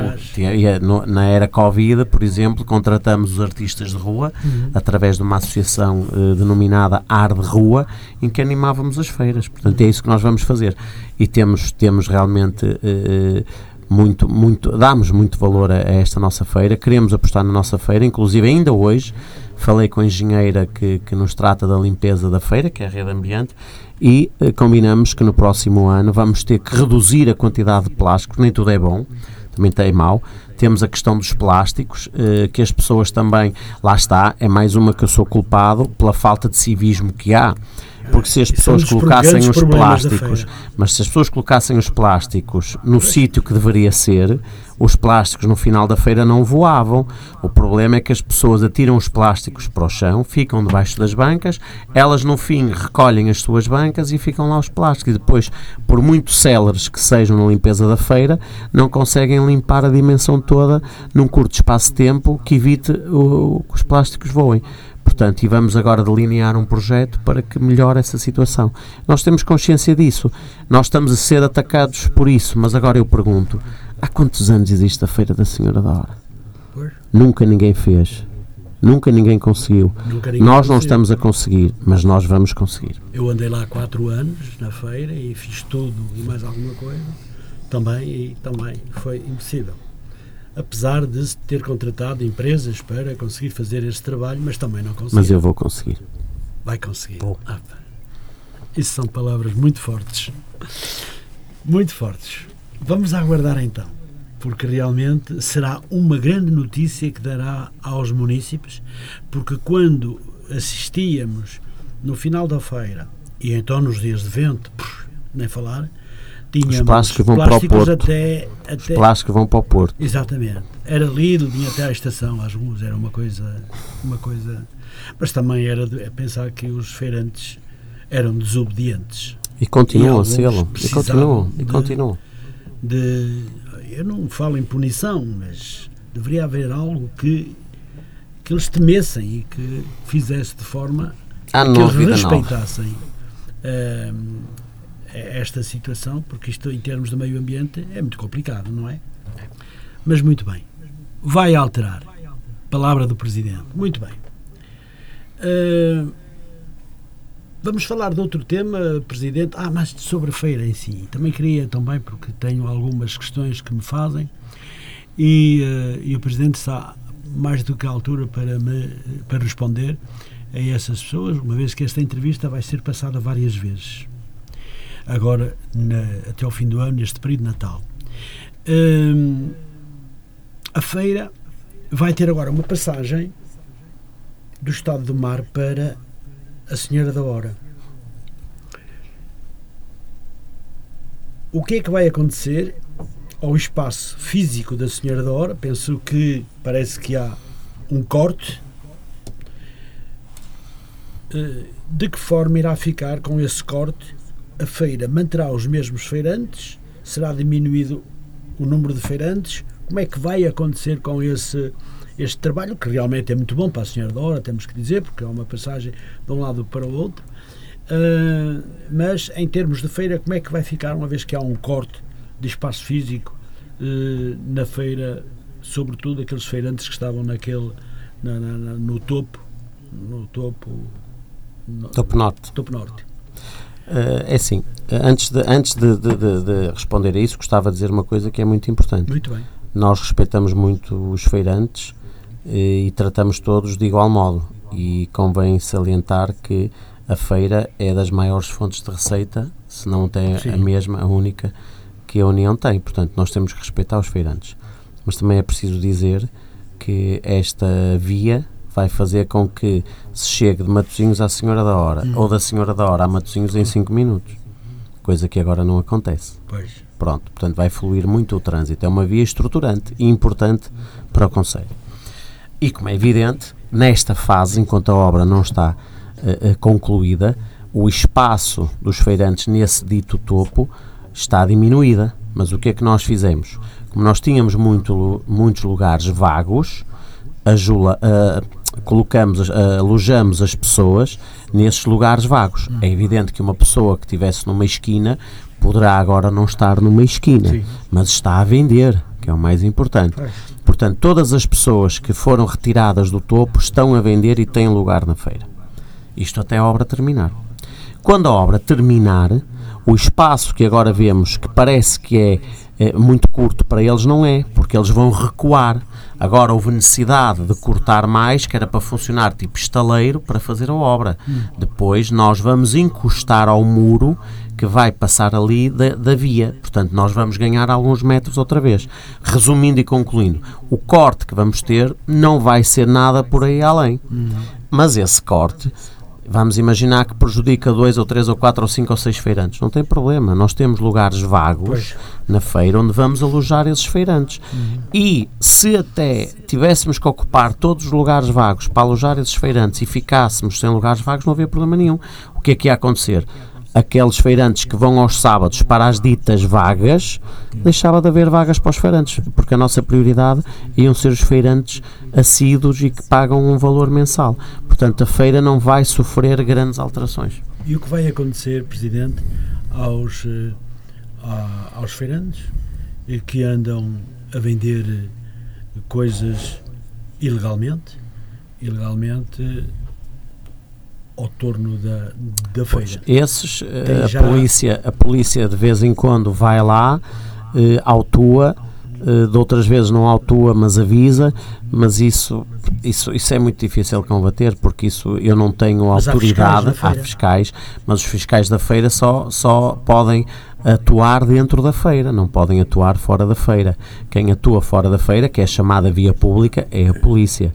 na era Covid, por exemplo, contratamos os artistas de rua uhum. através de uma associação uh, denominada Ar de Rua, em que animávamos as feiras. Portanto, é isso que nós vamos fazer. E temos, temos realmente. Uh, muito, muito, damos muito valor a, a, esta nossa feira, queremos apostar na nossa feira, inclusive ainda hoje falei com a engenheira que, que nos trata da limpeza da feira, que é a Rede Ambiente, e eh, combinamos que no próximo ano vamos ter que reduzir a quantidade de plásticos, nem tudo é bom, também tem mau. Temos a questão dos plásticos, eh, que as pessoas também, lá está, é mais uma que eu sou culpado pela falta de civismo que há. Porque se as pessoas colocassem os plásticos, mas se as pessoas colocassem os plásticos no sítio que deveria ser, os plásticos no final da feira não voavam. O problema é que as pessoas atiram os plásticos para o chão, ficam debaixo das bancas, elas no fim recolhem as suas bancas e ficam lá os plásticos. E depois, por muito céleres que sejam na limpeza da feira, não conseguem limpar a dimensão toda num curto espaço de tempo que evite o, que os plásticos voem. Portanto, e vamos agora delinear um projeto para que melhore essa situação. Nós temos consciência disso. Nós estamos a ser atacados por isso, mas agora eu pergunto: há quantos anos existe a Feira da Senhora da Hora? Pois. Nunca ninguém fez. Nunca ninguém conseguiu. Nunca ninguém nós não conseguiu. estamos a conseguir, mas nós vamos conseguir. Eu andei lá há quatro anos na feira e fiz tudo e mais alguma coisa também e também foi impossível. Apesar de ter contratado empresas para conseguir fazer este trabalho, mas também não conseguiu. Mas eu vou conseguir. Vai conseguir. Ah. Isso são palavras muito fortes. Muito fortes. Vamos aguardar então, porque realmente será uma grande notícia que dará aos munícipes, porque quando assistíamos no final da feira e então nos dias de vento, pff, nem falar, tínhamos plásticos vão para o plásticos Porto. até, Os até plásticos vão para o Porto. Exatamente. Era lido, vinha até à estação, às ruas, era uma coisa, uma coisa. Mas também era de, é pensar que os feirantes eram desobedientes. E continuam a sê-lo. E continuam. E continuam. De, eu não falo em punição, mas deveria haver algo que, que eles temessem e que fizesse de forma Há que eles respeitassem hum, esta situação, porque isto em termos de meio ambiente é muito complicado, não é? Mas muito bem. Vai alterar. Palavra do Presidente. Muito bem. Hum, vamos falar de outro tema, Presidente. Ah, mas sobre a feira em si. Também queria também, porque tenho algumas questões que me fazem e, eh, e o Presidente está mais do que à altura para, me, para responder a essas pessoas, uma vez que esta entrevista vai ser passada várias vezes. Agora, na- até ao fim do ano, neste período de Natal. Hum, a feira vai ter agora uma passagem do estado do mar para a Senhora da Hora. O que é que vai acontecer ao espaço físico da Senhora da Hora? Penso que parece que há um corte. Eh, De que forma irá ficar com esse corte? A feira manterá os mesmos feirantes? Será diminuído o número de feirantes? Como é que vai acontecer com esse este trabalho, que realmente é muito bom para a Senhora da Hora, temos que dizer, porque é uma passagem de um lado para o outro. Ah, mas em termos de feira, como é que vai ficar uma vez que há um corte de espaço físico eh, na feira, sobretudo aqueles feirantes que estavam naquele na- na- na- no topo, no topo, no, Topo Norte. topo norte. Eh, é assim, antes, de, antes de, de- de- de responder a isso, gostava de dizer uma coisa que é muito importante. Muito bem. Nós respeitamos muito os feirantes e tratamos todos de igual modo. E convém salientar que a feira é das maiores fontes de receita, se não tem Sim. a mesma, a única que a União tem. Portanto, nós temos que respeitar os feirantes. Mas também é preciso dizer que esta via vai fazer com que se chegue de Matosinhos à Senhora da Hora ou da Senhora da Hora a Matosinhos em 5 minutos, coisa que agora não acontece. Pois. Pronto, portanto vai fluir muito o trânsito. É uma via estruturante e importante para o Conselho. E como é evidente, nesta fase, enquanto a obra não está eh, concluída, o espaço dos feirantes nesse dito topo está diminuída. Mas o que é que nós fizemos? Como nós tínhamos muito, muitos lugares vagos, ajula, ah, colocamos, ah, alojamos as pessoas nesses lugares vagos. É evidente que uma pessoa que estivesse numa esquina poderá agora não estar numa esquina, Sim. mas está a vender, que é o mais importante. Portanto, todas as pessoas que foram retiradas do topo estão a vender e têm lugar na feira. Isto até a obra terminar. Quando a obra terminar, o espaço que agora vemos, que parece que é, eh, muito curto para eles, não é, porque eles vão recuar. Agora houve necessidade de cortar mais, que era para funcionar tipo estaleiro, para fazer a obra. Depois nós vamos encostar ao muro que vai passar ali da, da via. Portanto, nós vamos ganhar alguns metros outra vez. Resumindo e concluindo, o corte que vamos ter não vai ser nada por aí além. Mas esse corte, vamos imaginar que prejudica dois ou três ou quatro ou cinco ou seis feirantes. Não tem problema. Nós temos lugares vagos Pois. na feira onde vamos alojar esses feirantes. E se até tivéssemos que ocupar todos os lugares vagos para alojar esses feirantes e ficássemos sem lugares vagos, não havia problema nenhum. O que é que ia acontecer? Aqueles feirantes que vão aos sábados para as ditas vagas, deixava de haver vagas para os feirantes, porque a nossa prioridade iam ser os feirantes assíduos e que pagam um valor mensal. Portanto, a feira não vai sofrer grandes alterações. E o que vai acontecer, Presidente, aos, eh, aos feirantes eh, que andam a vender coisas ilegalmente, ilegalmente ao torno da, da feira? Esses, eh, Tem a, já- polícia, a polícia de vez em quando vai lá, eh, autua, eh, de outras vezes não autua, mas avisa, mas isso, isso, isso é muito difícil combater, porque isso eu não tenho Mas há autoridade, fiscais da há fiscais, mas os fiscais da feira só, só podem atuar dentro da feira, não podem atuar fora da feira. Quem atua fora da feira, que é chamada via pública, é a polícia.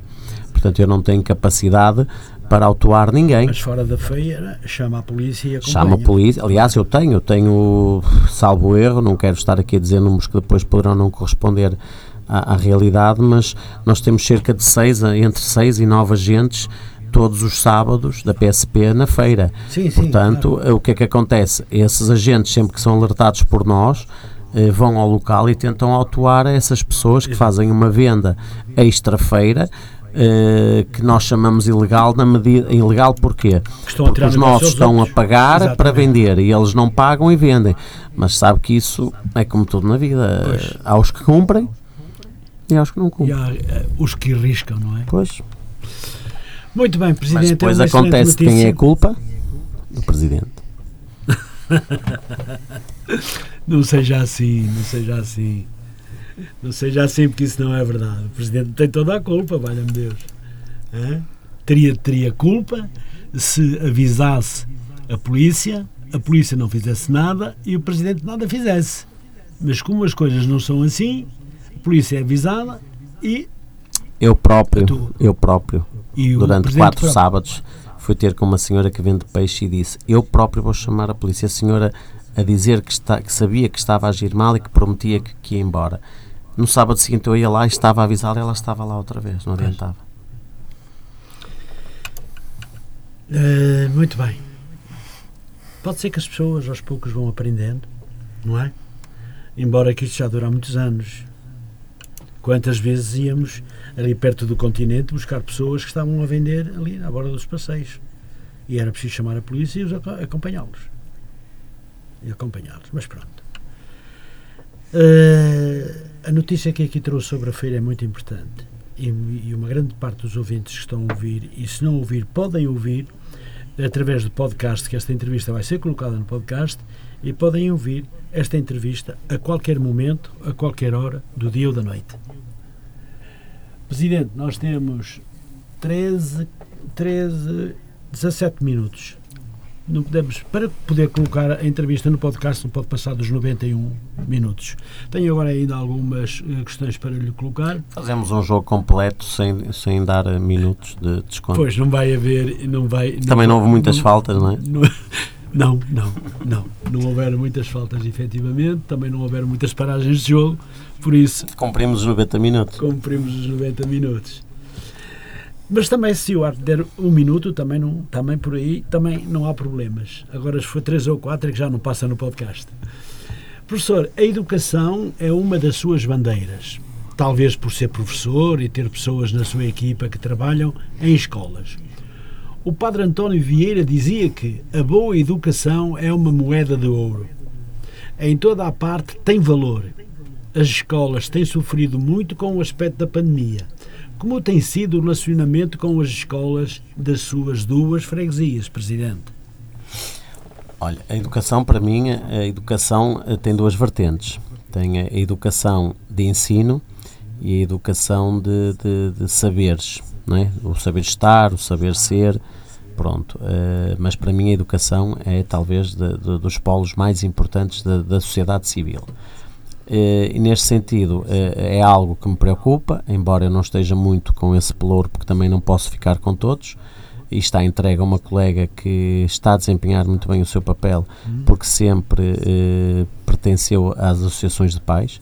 Portanto, eu não tenho capacidade para autuar ninguém. Mas fora da feira, chama a polícia e acompanha. Chama a polícia. Aliás, eu tenho, eu tenho, salvo erro, não quero estar aqui a dizer números que depois poderão não corresponder à, à realidade, mas nós temos cerca de seis, entre 6 e 9 agentes todos os sábados da PSP na feira. Sim, sim, Portanto, o que é que acontece? Esses agentes, sempre que são alertados por nós, eh, vão ao local e tentam autuar essas pessoas que fazem uma venda extra-feira. Eh, que nós chamamos ilegal na medida ilegal porquê? Porque os nossos estão a pagar para Exatamente. vender e eles não pagam e vendem. Mas sabe que isso é como tudo na vida. Pois. Há os que cumprem e há os que não E cumprem. há eh, os que arriscam, não é? Pois. Muito bem, Mas Presidente. depois é uma excelente acontece quem é a culpa? O Presidente. Não seja assim, não seja assim. Não seja assim, porque isso não é verdade. O Presidente tem toda a culpa, valha-me Deus. Hã? Teria, teria culpa se avisasse a polícia, a polícia não fizesse nada e o Presidente nada fizesse. Mas como as coisas não são assim, a polícia é avisada e, Eu próprio, eu próprio, e durante quatro próprio. sábados, fui ter com uma senhora que vende peixe e disse: Eu próprio vou chamar a polícia. A senhora a dizer que, está, que sabia que estava a agir mal e que prometia que, que ia embora. No sábado seguinte eu ia lá e estava a avisá-la e ela estava lá outra vez, não adiantava. Eh, muito bem. Pode ser que as pessoas aos poucos vão aprendendo, não é? Embora que isto já dure há muitos anos. Quantas vezes íamos ali perto do continente buscar pessoas que estavam a vender ali à borda dos passeios. E era preciso chamar a polícia e os aco- acompanhá-los. E acompanhá-los. Mas pronto. Eh, a notícia que aqui trouxe sobre a feira é muito importante. E, e uma grande parte dos ouvintes que estão a ouvir, e se não ouvir, podem ouvir através do podcast, que esta entrevista vai ser colocada no podcast, e podem ouvir esta entrevista a qualquer momento, a qualquer hora do dia ou da noite. Presidente, nós temos 13, 13 17 minutos. Não podemos, para poder colocar a entrevista no podcast, não pode passar dos 91 minutos. Tenho agora ainda algumas eh, questões para lhe colocar. Fazemos um jogo completo sem, sem dar eh, minutos de desconto. Pois, não vai haver. Não vai, Também não houve muitas não- faltas, não é? Não, não, não, não. Não houveram muitas faltas, efetivamente. Também não houveram muitas paragens de jogo. Por isso, Cumprimos os 90 minutos. cumprimos os 90 minutos. Mas também, se o arte der um minuto, também, não, também por aí também não há problemas. Agora, se for três ou quatro, é que já não passa no podcast. Professor, a educação é uma das suas bandeiras. Talvez por ser professor e ter pessoas na sua equipa que trabalham em escolas. O padre António Vieira dizia que a boa educação é uma moeda de ouro. Em toda a parte tem valor. As escolas têm sofrido muito com o aspecto da pandemia. Como tem sido o relacionamento com as escolas das suas duas freguesias, Presidente? Olha, a educação para mim, a educação eh, tem duas vertentes. Tem a educação de ensino e a educação de, de, de saberes, não é? O saber estar, o saber ser, pronto. eh, mas para mim a educação é talvez de- dos polos mais importantes da, da sociedade civil. Eh, e neste sentido eh, é algo que me preocupa, embora eu não esteja muito com esse pelouro, porque também não posso ficar com todos, e está entregue a uma colega que está a desempenhar muito bem o seu papel, porque sempre eh, pertenceu às associações de pais,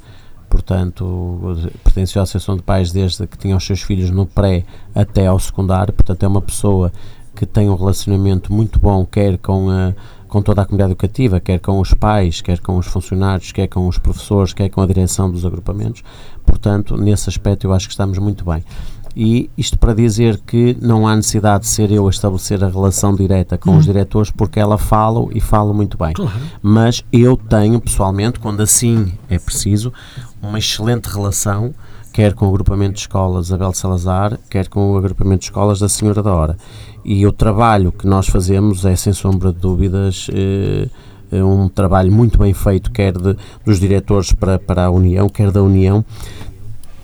portanto, pertenceu à associação de pais desde que tinha os seus filhos no pré até ao secundário, portanto, é uma pessoa que tem um relacionamento muito bom, quer com, a, com toda a comunidade educativa, quer com os pais, quer com os funcionários, quer com os professores, quer com a direção dos agrupamentos. Portanto, nesse aspecto eu acho que estamos muito bem. E isto para dizer que não há necessidade de ser eu a estabelecer a relação direta com hum. os diretores, porque ela fala e fala muito bem. Claro. Mas eu tenho, pessoalmente, quando assim é preciso, uma excelente relação, quer com o agrupamento de escolas Abel Salazar, quer com o agrupamento de escolas da Senhora da Hora. E o trabalho que nós fazemos é, sem sombra de dúvidas, eh, é um trabalho muito bem feito, quer de, dos diretores para, para a União, quer da União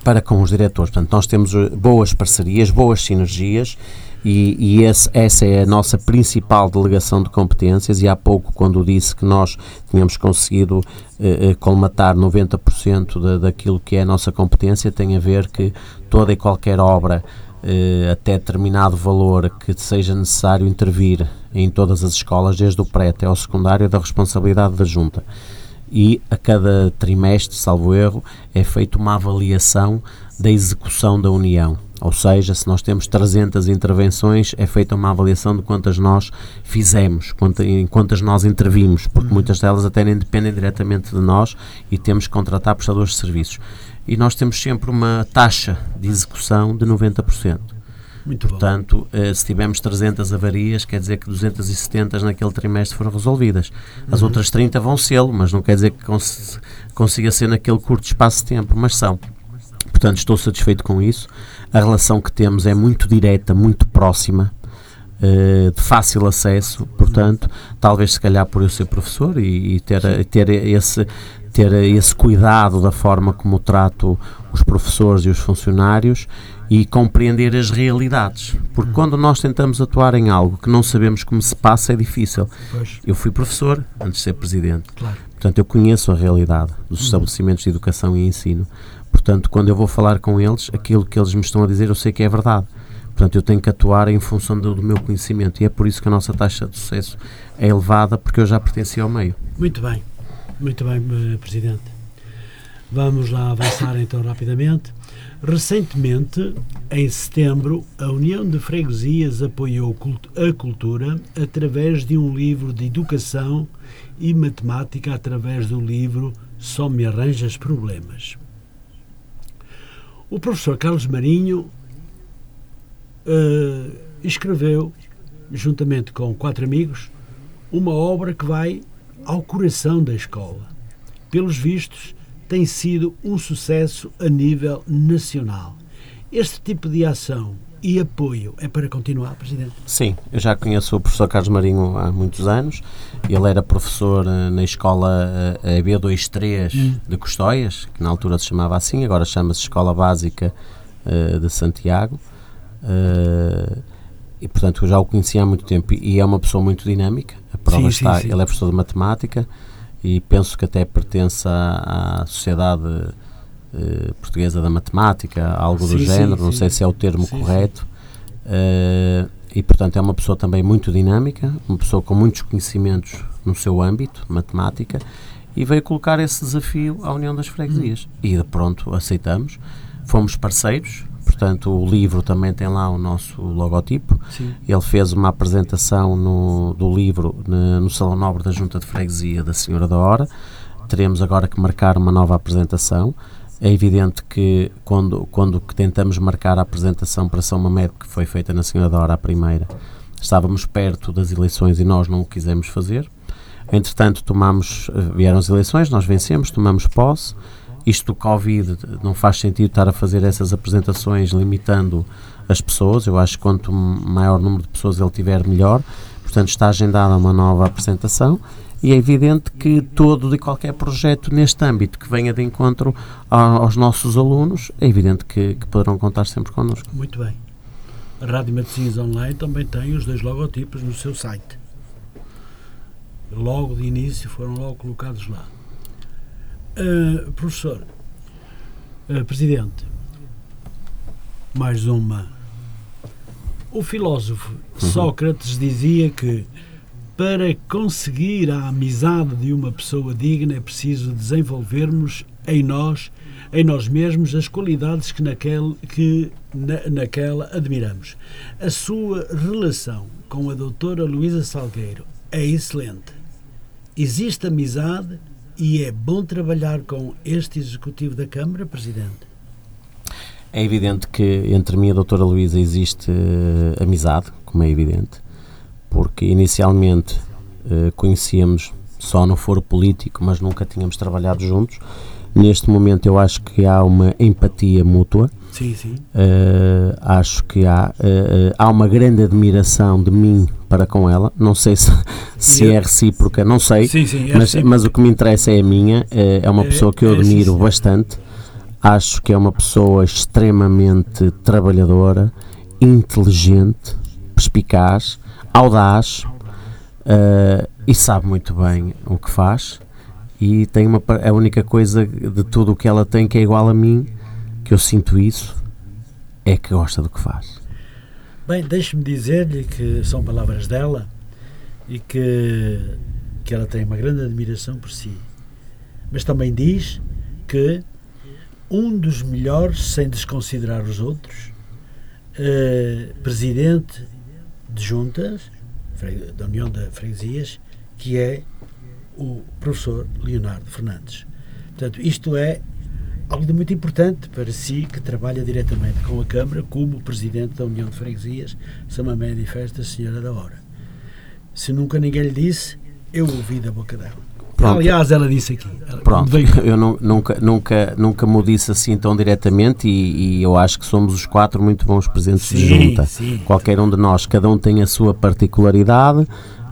para com os diretores. Portanto, nós temos eh, boas parcerias, boas sinergias e, e esse, essa é a nossa principal delegação de competências e há pouco quando disse que nós tínhamos conseguido eh, eh colmatar 90% da, daquilo que é a nossa competência tem a ver que toda e qualquer obra eh, até determinado valor que seja necessário intervir em todas as escolas, desde o pré até ao secundário, é da responsabilidade da Junta e a cada trimestre, salvo erro, é feita uma avaliação da execução da União. Ou seja, se nós temos 300 intervenções, é feita uma avaliação de quantas nós fizemos, em quantas nós intervimos, porque uhum. muitas delas até nem dependem diretamente de nós e temos que contratar prestadores de serviços. E nós temos sempre uma taxa de execução de 90%. Muito Portanto, eh, se tivermos 300 avarias, quer dizer que 270 naquele trimestre foram resolvidas. As uhum. outras 30 vão ser, mas não quer dizer que cons consiga ser naquele curto espaço de tempo, mas são. Portanto, estou satisfeito com isso. A relação que temos é muito direta, muito próxima, uh, de fácil acesso. Portanto, talvez se calhar por eu ser professor e, e ter, ter esse ter esse cuidado da forma como trato os professores e os funcionários e compreender as realidades. Porque uhum. quando nós tentamos atuar em algo que não sabemos como se passa, é difícil. Pois. Eu fui professor antes de ser presidente. Claro. Portanto, eu conheço a realidade dos uhum. estabelecimentos de educação e ensino. Portanto, quando eu vou falar com eles, aquilo que eles me estão a dizer, eu sei que é verdade. Portanto, eu tenho que atuar em função do, do meu conhecimento e é por isso que a nossa taxa de sucesso é elevada, porque eu já pertenci ao meio. Muito bem, muito bem, eh, Presidente. Vamos lá avançar então rapidamente. Recentemente, em setembro, a União de Freguesias apoiou a cultura através de um livro de educação e matemática através do livro Só me arranjas problemas. O professor Carlos Marinho uh, escreveu, juntamente com quatro amigos, uma obra que vai ao coração da escola. Pelos vistos, tem sido um sucesso a nível nacional. Este tipo de ação e apoio é para continuar, Presidente? Sim, eu já conheço o professor Carlos Marinho há muitos anos. Ele era professor eh, na escola EB23 hum. de Custóias, que na altura se chamava assim, agora chama-se Escola Básica uh, de Santiago. Uh, e portanto eu já o conhecia há muito tempo e é uma pessoa muito dinâmica. A prova sim, está, sim, sim. ele é professor de matemática, e penso que até pertence à, à Sociedade uh, Portuguesa da Matemática, algo sim, do género, sim, não sim. sei se é o termo correto. Uh, e, portanto, é uma pessoa também muito dinâmica, uma pessoa com muitos conhecimentos no seu âmbito, matemática, e veio colocar esse desafio à União das Freguesias. Hum. E, de pronto, aceitamos. Fomos parceiros, portanto o livro também tem lá o nosso logotipo. Sim. Ele fez uma apresentação no, do livro no, no Salão Nobre da Junta de Freguesia da Senhora da Hora. Teremos agora que marcar uma nova apresentação. É evidente que quando, quando tentamos marcar a apresentação para São Mamede, que foi feita na Senhora da Hora a primeira, estávamos perto das eleições e nós não o quisemos fazer. Entretanto, tomamos, vieram as eleições, nós vencemos, tomamos posse isto do Covid não faz sentido estar a fazer essas apresentações limitando as pessoas. Eu acho que quanto maior número de pessoas ele tiver, melhor. Portanto, está agendada uma nova apresentação e é evidente que todo e qualquer projeto neste âmbito que venha de encontro aos nossos alunos, é evidente que, que poderão contar sempre connosco. Muito bem. A Rádio Matosinhos Online também tem os dois logotipos no seu site. Logo de início foram logo colocados lá. Uh, professor, uh, presidente, mais uma. O filósofo uhum. Sócrates dizia que para conseguir a amizade de uma pessoa digna é preciso desenvolvermos em nós, em nós mesmos, as qualidades que, naquele, que na, naquela admiramos. A sua relação com a doutora Luísa Salgueiro é excelente existe amizade e é bom trabalhar com este Executivo da Câmara, Presidente? É evidente que entre mim e a doutora Luísa existe uh, amizade, como é evidente, porque inicialmente uh, conhecíamos só no foro político, mas nunca tínhamos trabalhado juntos. Neste momento eu acho que há uma empatia mútua. Sim, sim. Uh, acho que há, uh, há uma grande admiração de mim para com ela. Não sei se, se é recíproca, não sei. Sim, sim, é mas, mas, o que me interessa é a minha. é uma é, pessoa que eu é, admiro bastante. Acho que é uma pessoa extremamente trabalhadora, inteligente, perspicaz, audaz uh, e sabe muito bem o que faz e tem uma a única coisa de tudo o que ela tem que é igual a mim que eu sinto isso é que gosta do que faz. Bem deixe-me dizer-lhe que são palavras dela e que que ela tem uma grande admiração por si. Mas também diz que um dos melhores sem desconsiderar os outros uh, presidente de juntas da União de Freguesias que é o professor Leonardo Fernandes. Portanto, isto é algo de muito importante para si que trabalha diretamente com a Câmara como presidente da União de Freguesias, Samamé e Festa Senhora da Hora. Se nunca ninguém lhe disse, eu ouvi da boca dela. Pronto. Aliás, ela disse aqui. Pronto, eu não, nunca, nunca, nunca me disse assim tão diretamente e, e, eu acho que somos os quatro muito bons presentes sim, de junta. Sim. Qualquer um de nós, cada um tem a sua particularidade,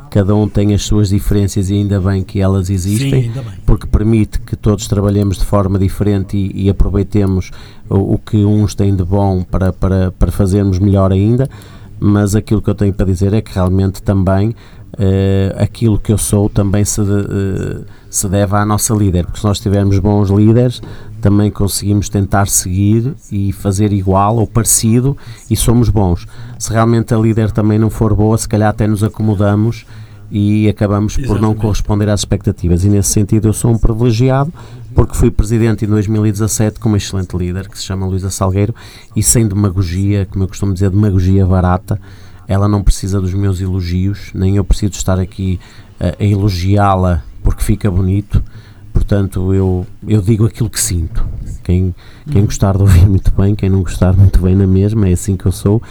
cada um tem as suas diferenças e ainda bem que elas existem, Sim, porque permite que todos trabalhemos de forma diferente e, e aproveitemos o, o, que uns têm de bom para, para, para fazermos melhor ainda. Mas aquilo que eu tenho para dizer é que realmente também uh, aquilo que eu sou também se, uh, se deve à nossa líder, porque se nós tivermos bons líderes, também conseguimos tentar seguir e fazer igual ou parecido e somos bons. Se realmente a líder também não for boa, se calhar até nos acomodamos e acabamos Exatamente. por não corresponder às expectativas. E nesse sentido eu sou um privilegiado porque fui presidente em 2017 com uma excelente líder que se chama Luísa Salgueiro e sem demagogia, como eu costumo dizer, demagogia barata. Ela não precisa dos meus elogios, nem eu preciso estar aqui a, a elogiá-la porque fica bonito. Portanto, eu, eu digo aquilo que sinto. Quem, quem gostar de ouvir muito bem, quem não gostar muito bem na mesma, é assim que eu sou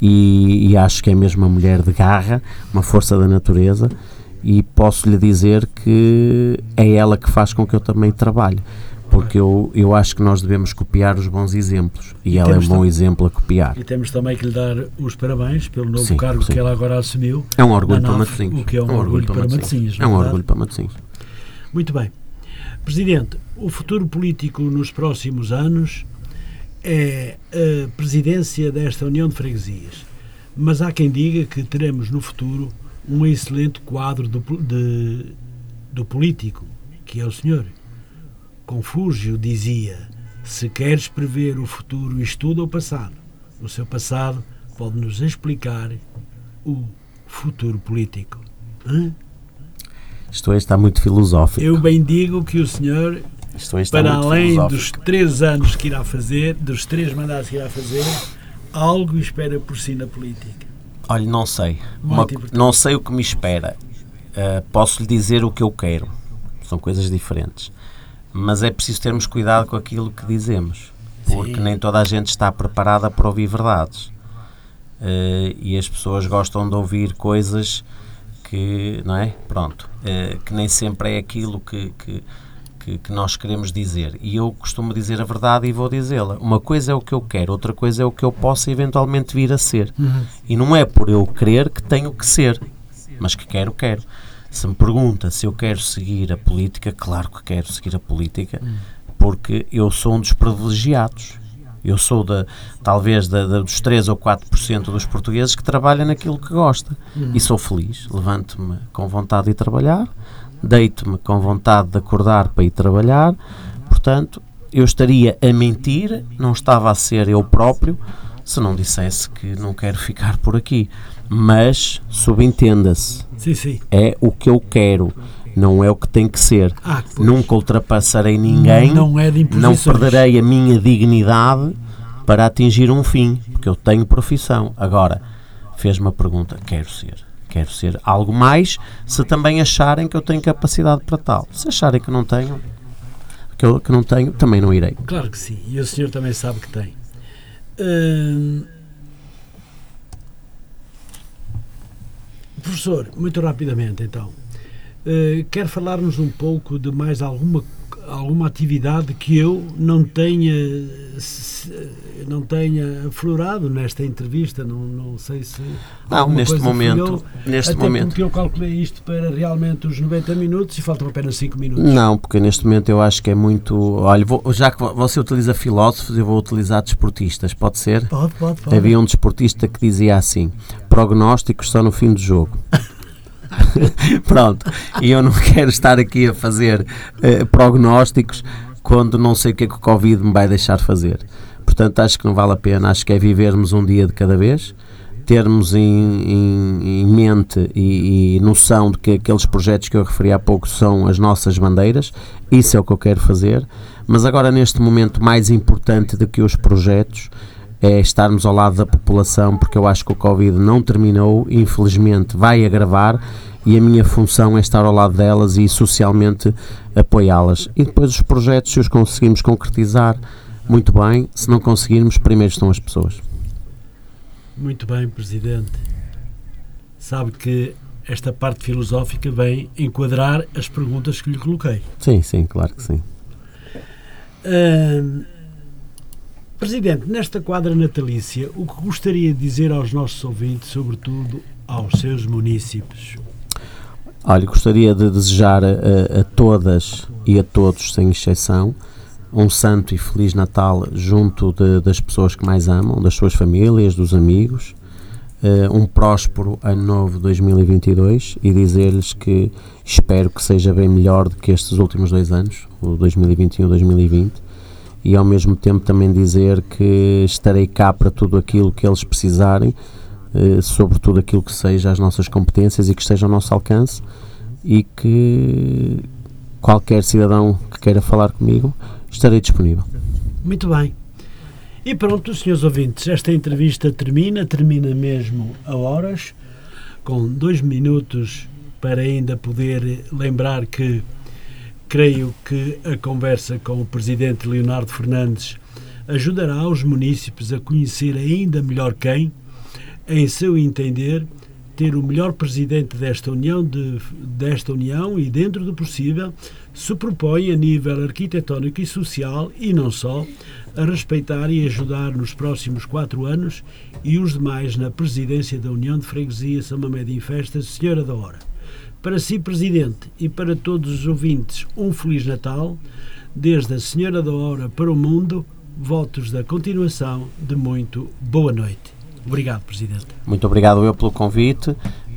e, e, acho que é mesmo uma mulher de garra, uma força da natureza e posso lhe dizer que é ela que faz com que eu também trabalhe porque eu, eu acho que nós devemos copiar os bons exemplos e, e ela é um bom exemplo a copiar. E temos também que lhe dar os parabéns pelo novo sim, cargo sim. que ela agora assumiu. É um orgulho para Matosinhos. O que é um, é um orgulho, orgulho, para Matosinhos. É um orgulho para Matosinhos. Muito bem. Presidente, o futuro político nos próximos anos é a presidência desta União de Freguesias. Mas há quem diga que teremos no futuro um excelente quadro do, de, do político, que é o senhor. Confúgio dizia: se queres prever o futuro, estuda o passado. O seu passado pode nos explicar o futuro político. Hã? Isto está muito filosófico. Eu bem digo que o senhor para além dos três anos que irá fazer, dos três mandatos que irá fazer, algo espera por si na política? Olha, não sei. Uma, não sei o que me espera. Uh, posso lhe dizer o que eu quero. São coisas diferentes. Mas é preciso termos cuidado com aquilo que dizemos. Porque Sim. nem toda a gente está preparada para ouvir verdades. Uh, e as pessoas gostam de ouvir coisas que, não é? Pronto. Uh, que nem sempre é aquilo que, que que, que, nós queremos dizer. E eu costumo dizer a verdade e vou dizê-la. Uma coisa é o que eu quero, outra coisa é o que eu posso eventualmente vir a ser. Uhum. E não é por eu querer que tenho que ser, mas que quero, quero. Se me pergunta se eu quero seguir a política, claro que quero seguir a política, uhum. porque eu sou um dos privilegiados. Eu sou da, talvez da, da, dos 3 ou 4% dos portugueses que trabalha naquilo que gosta. Uhum. E sou feliz. Levanto-me com vontade de trabalhar, deito-me com vontade de acordar para ir trabalhar, portanto, eu estaria a mentir, não estava a ser eu próprio, se não dissesse que não quero ficar por aqui. Mas, subentenda-se, é o que eu quero, não é o que tem que ser. Ah, Nunca ultrapassarei ninguém, não, é não perderei a minha dignidade para atingir um fim, porque eu tenho profissão. Agora, fez-me a pergunta: quero ser quero ser algo mais se também acharem que eu tenho capacidade para tal. Se acharem que não tenho, que eu que não tenho, também não irei. Claro que sim, e o senhor também sabe que tem. Professor, muito rapidamente então, uh, quer falar-nos um pouco de mais alguma alguma atividade que eu não tenha não tenha aflorado nesta entrevista não, não sei se não neste momento falhou, neste até momento. porque eu calculei isto para realmente os 90 minutos e faltam apenas 5 minutos. Não porque neste momento eu acho que é muito olha vou, já que você utiliza filósofos eu vou utilizar desportistas pode ser? Pode pode, pode. havia um desportista que dizia assim prognósticos só no fim do jogo Pronto, e eu não quero estar aqui a fazer uh, prognósticos quando não sei o que é que o Covid me vai deixar fazer. Portanto, acho que não vale a pena. Acho que é vivermos um dia de cada vez, termos em, em, em mente e, e, noção de que aqueles projetos que eu referi há pouco são as nossas bandeiras. Isso é o que eu quero fazer. Mas agora, neste momento, mais importante do que os projetos é estarmos ao lado da população, porque eu acho que o Covid não terminou, infelizmente vai agravar e a minha função é estar ao lado delas e socialmente apoiá-las. E depois os projetos, se os conseguimos concretizar, muito bem, se não conseguirmos, primeiro estão as pessoas. Muito bem, Presidente. Sabe que esta parte filosófica vem enquadrar as perguntas que lhe coloquei. Sim, sim, claro que sim. Uh, Presidente, nesta quadra natalícia, o que gostaria de dizer aos nossos ouvintes, sobretudo aos seus municípios? Olha, gostaria de desejar a, a todas e a todos, sem exceção, um santo e feliz Natal junto de, das pessoas que mais amam, das suas famílias, dos amigos, uh, um próspero ano novo 2022 e dizer-lhes que espero que seja bem melhor do que estes últimos dois anos, o 2021-2020 e ao mesmo tempo também dizer que estarei cá para tudo aquilo que eles precisarem, eh, sobre tudo aquilo que seja as nossas competências e que esteja ao nosso alcance e que qualquer cidadão que queira falar comigo estarei disponível. Muito bem. E pronto, senhores ouvintes, esta entrevista termina, termina mesmo a horas, com dois minutos para ainda poder lembrar que Creio que a conversa com o Presidente Leonardo Fernandes ajudará os municípios a conhecer ainda melhor quem, em seu entender, ter o melhor presidente desta união, de, desta união e, dentro do possível, se propõe a nível arquitetónico e social, e não só, a respeitar e ajudar nos próximos quatro anos e os demais na presidência da União de Freguesia São Mamede em Festas, Senhora da Hora. Para si, Presidente, e para todos os ouvintes, um Feliz Natal. Desde a Senhora da Hora para o Mundo, votos da continuação de muito boa noite. Obrigado, Presidente. Muito obrigado eu pelo convite.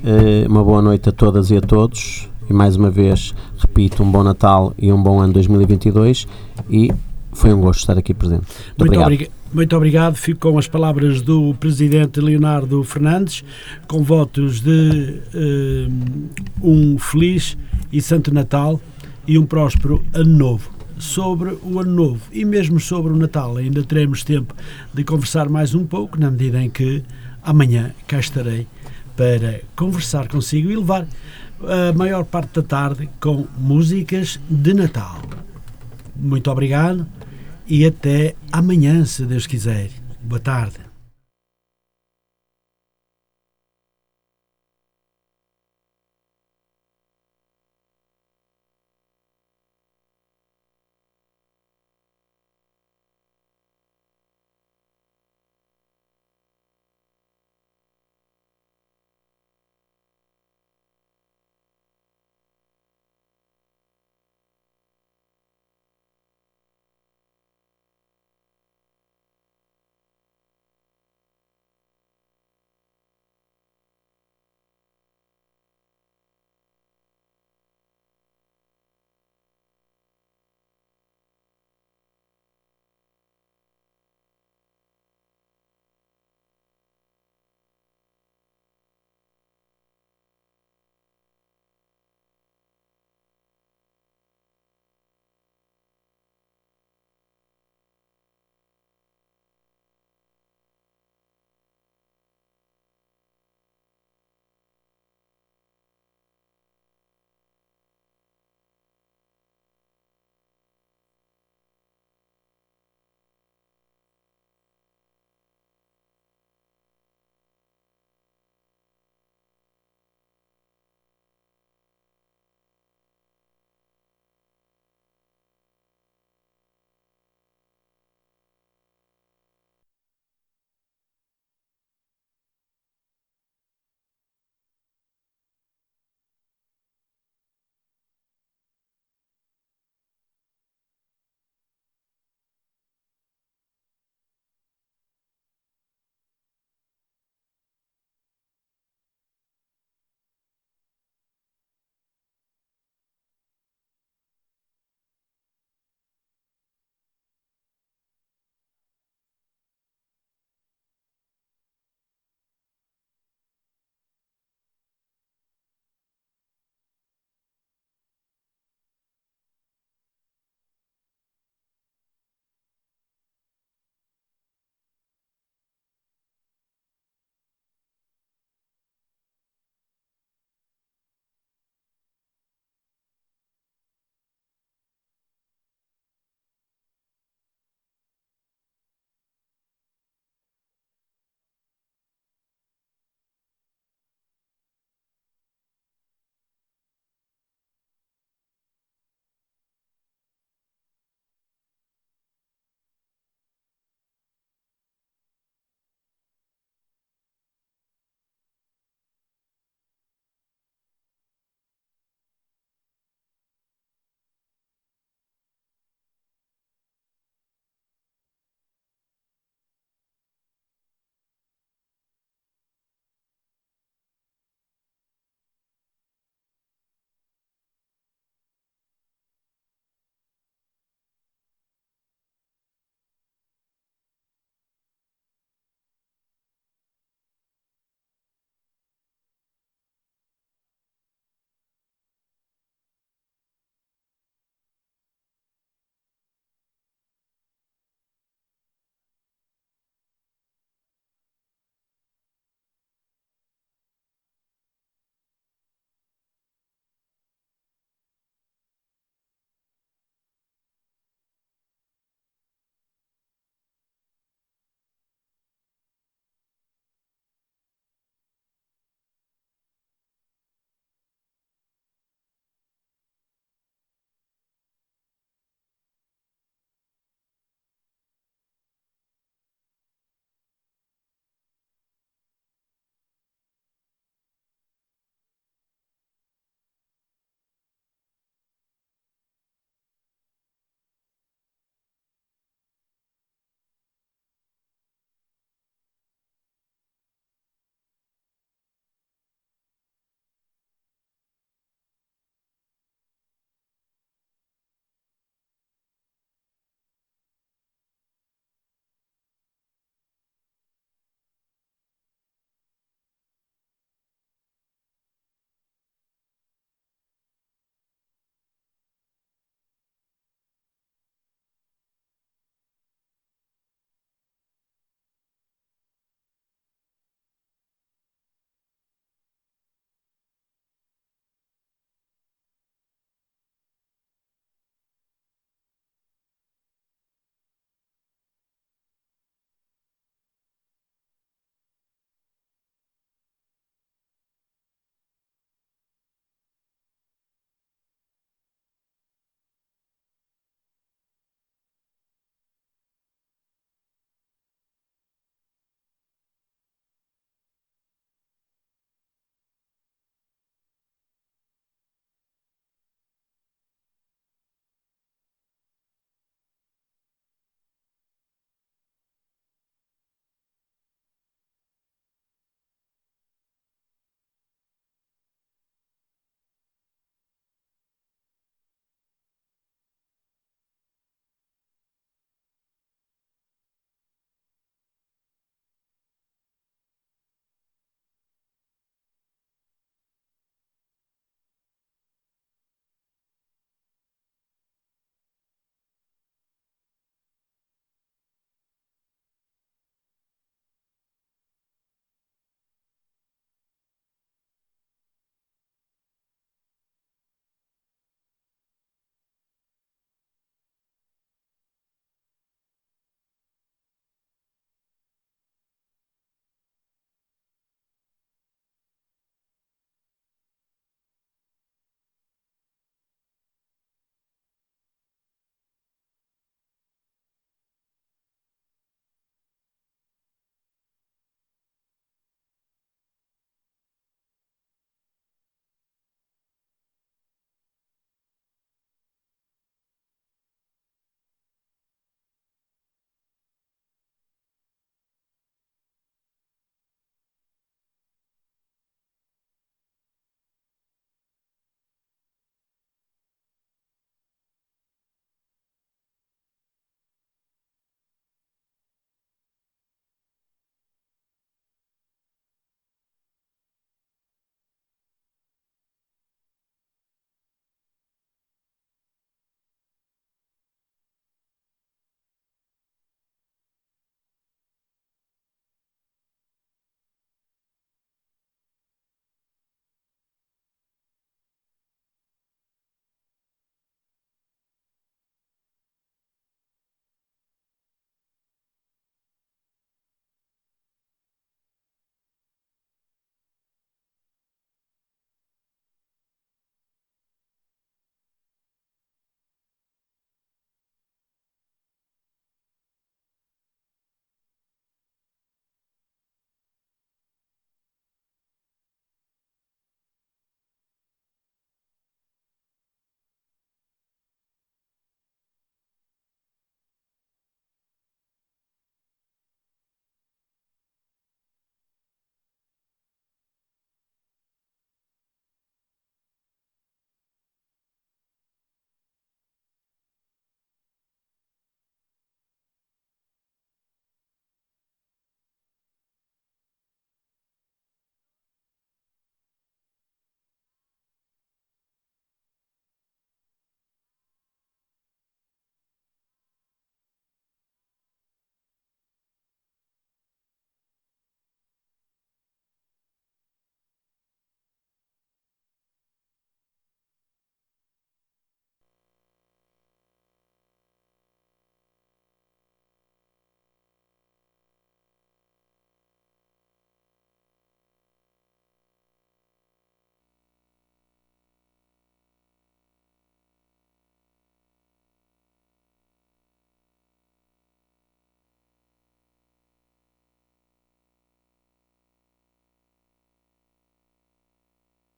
Eh, uma boa noite a todas e a todos. E mais uma vez, repito, um bom Natal e um bom ano 2022. E foi um gosto estar aqui presente. Muito, muito obrigado. Obrig muito obrigado. Fico com as palavras do Presidente Leonardo Fernandes, com votos de uh, um feliz e santo Natal e um próspero Ano Novo. Sobre o Ano Novo e mesmo sobre o Natal, ainda teremos tempo de conversar mais um pouco, na medida em que amanhã cá estarei para conversar consigo e levar a maior parte da tarde com músicas de Natal. Muito obrigado e até amanhã, se Deus quiser. Boa tarde.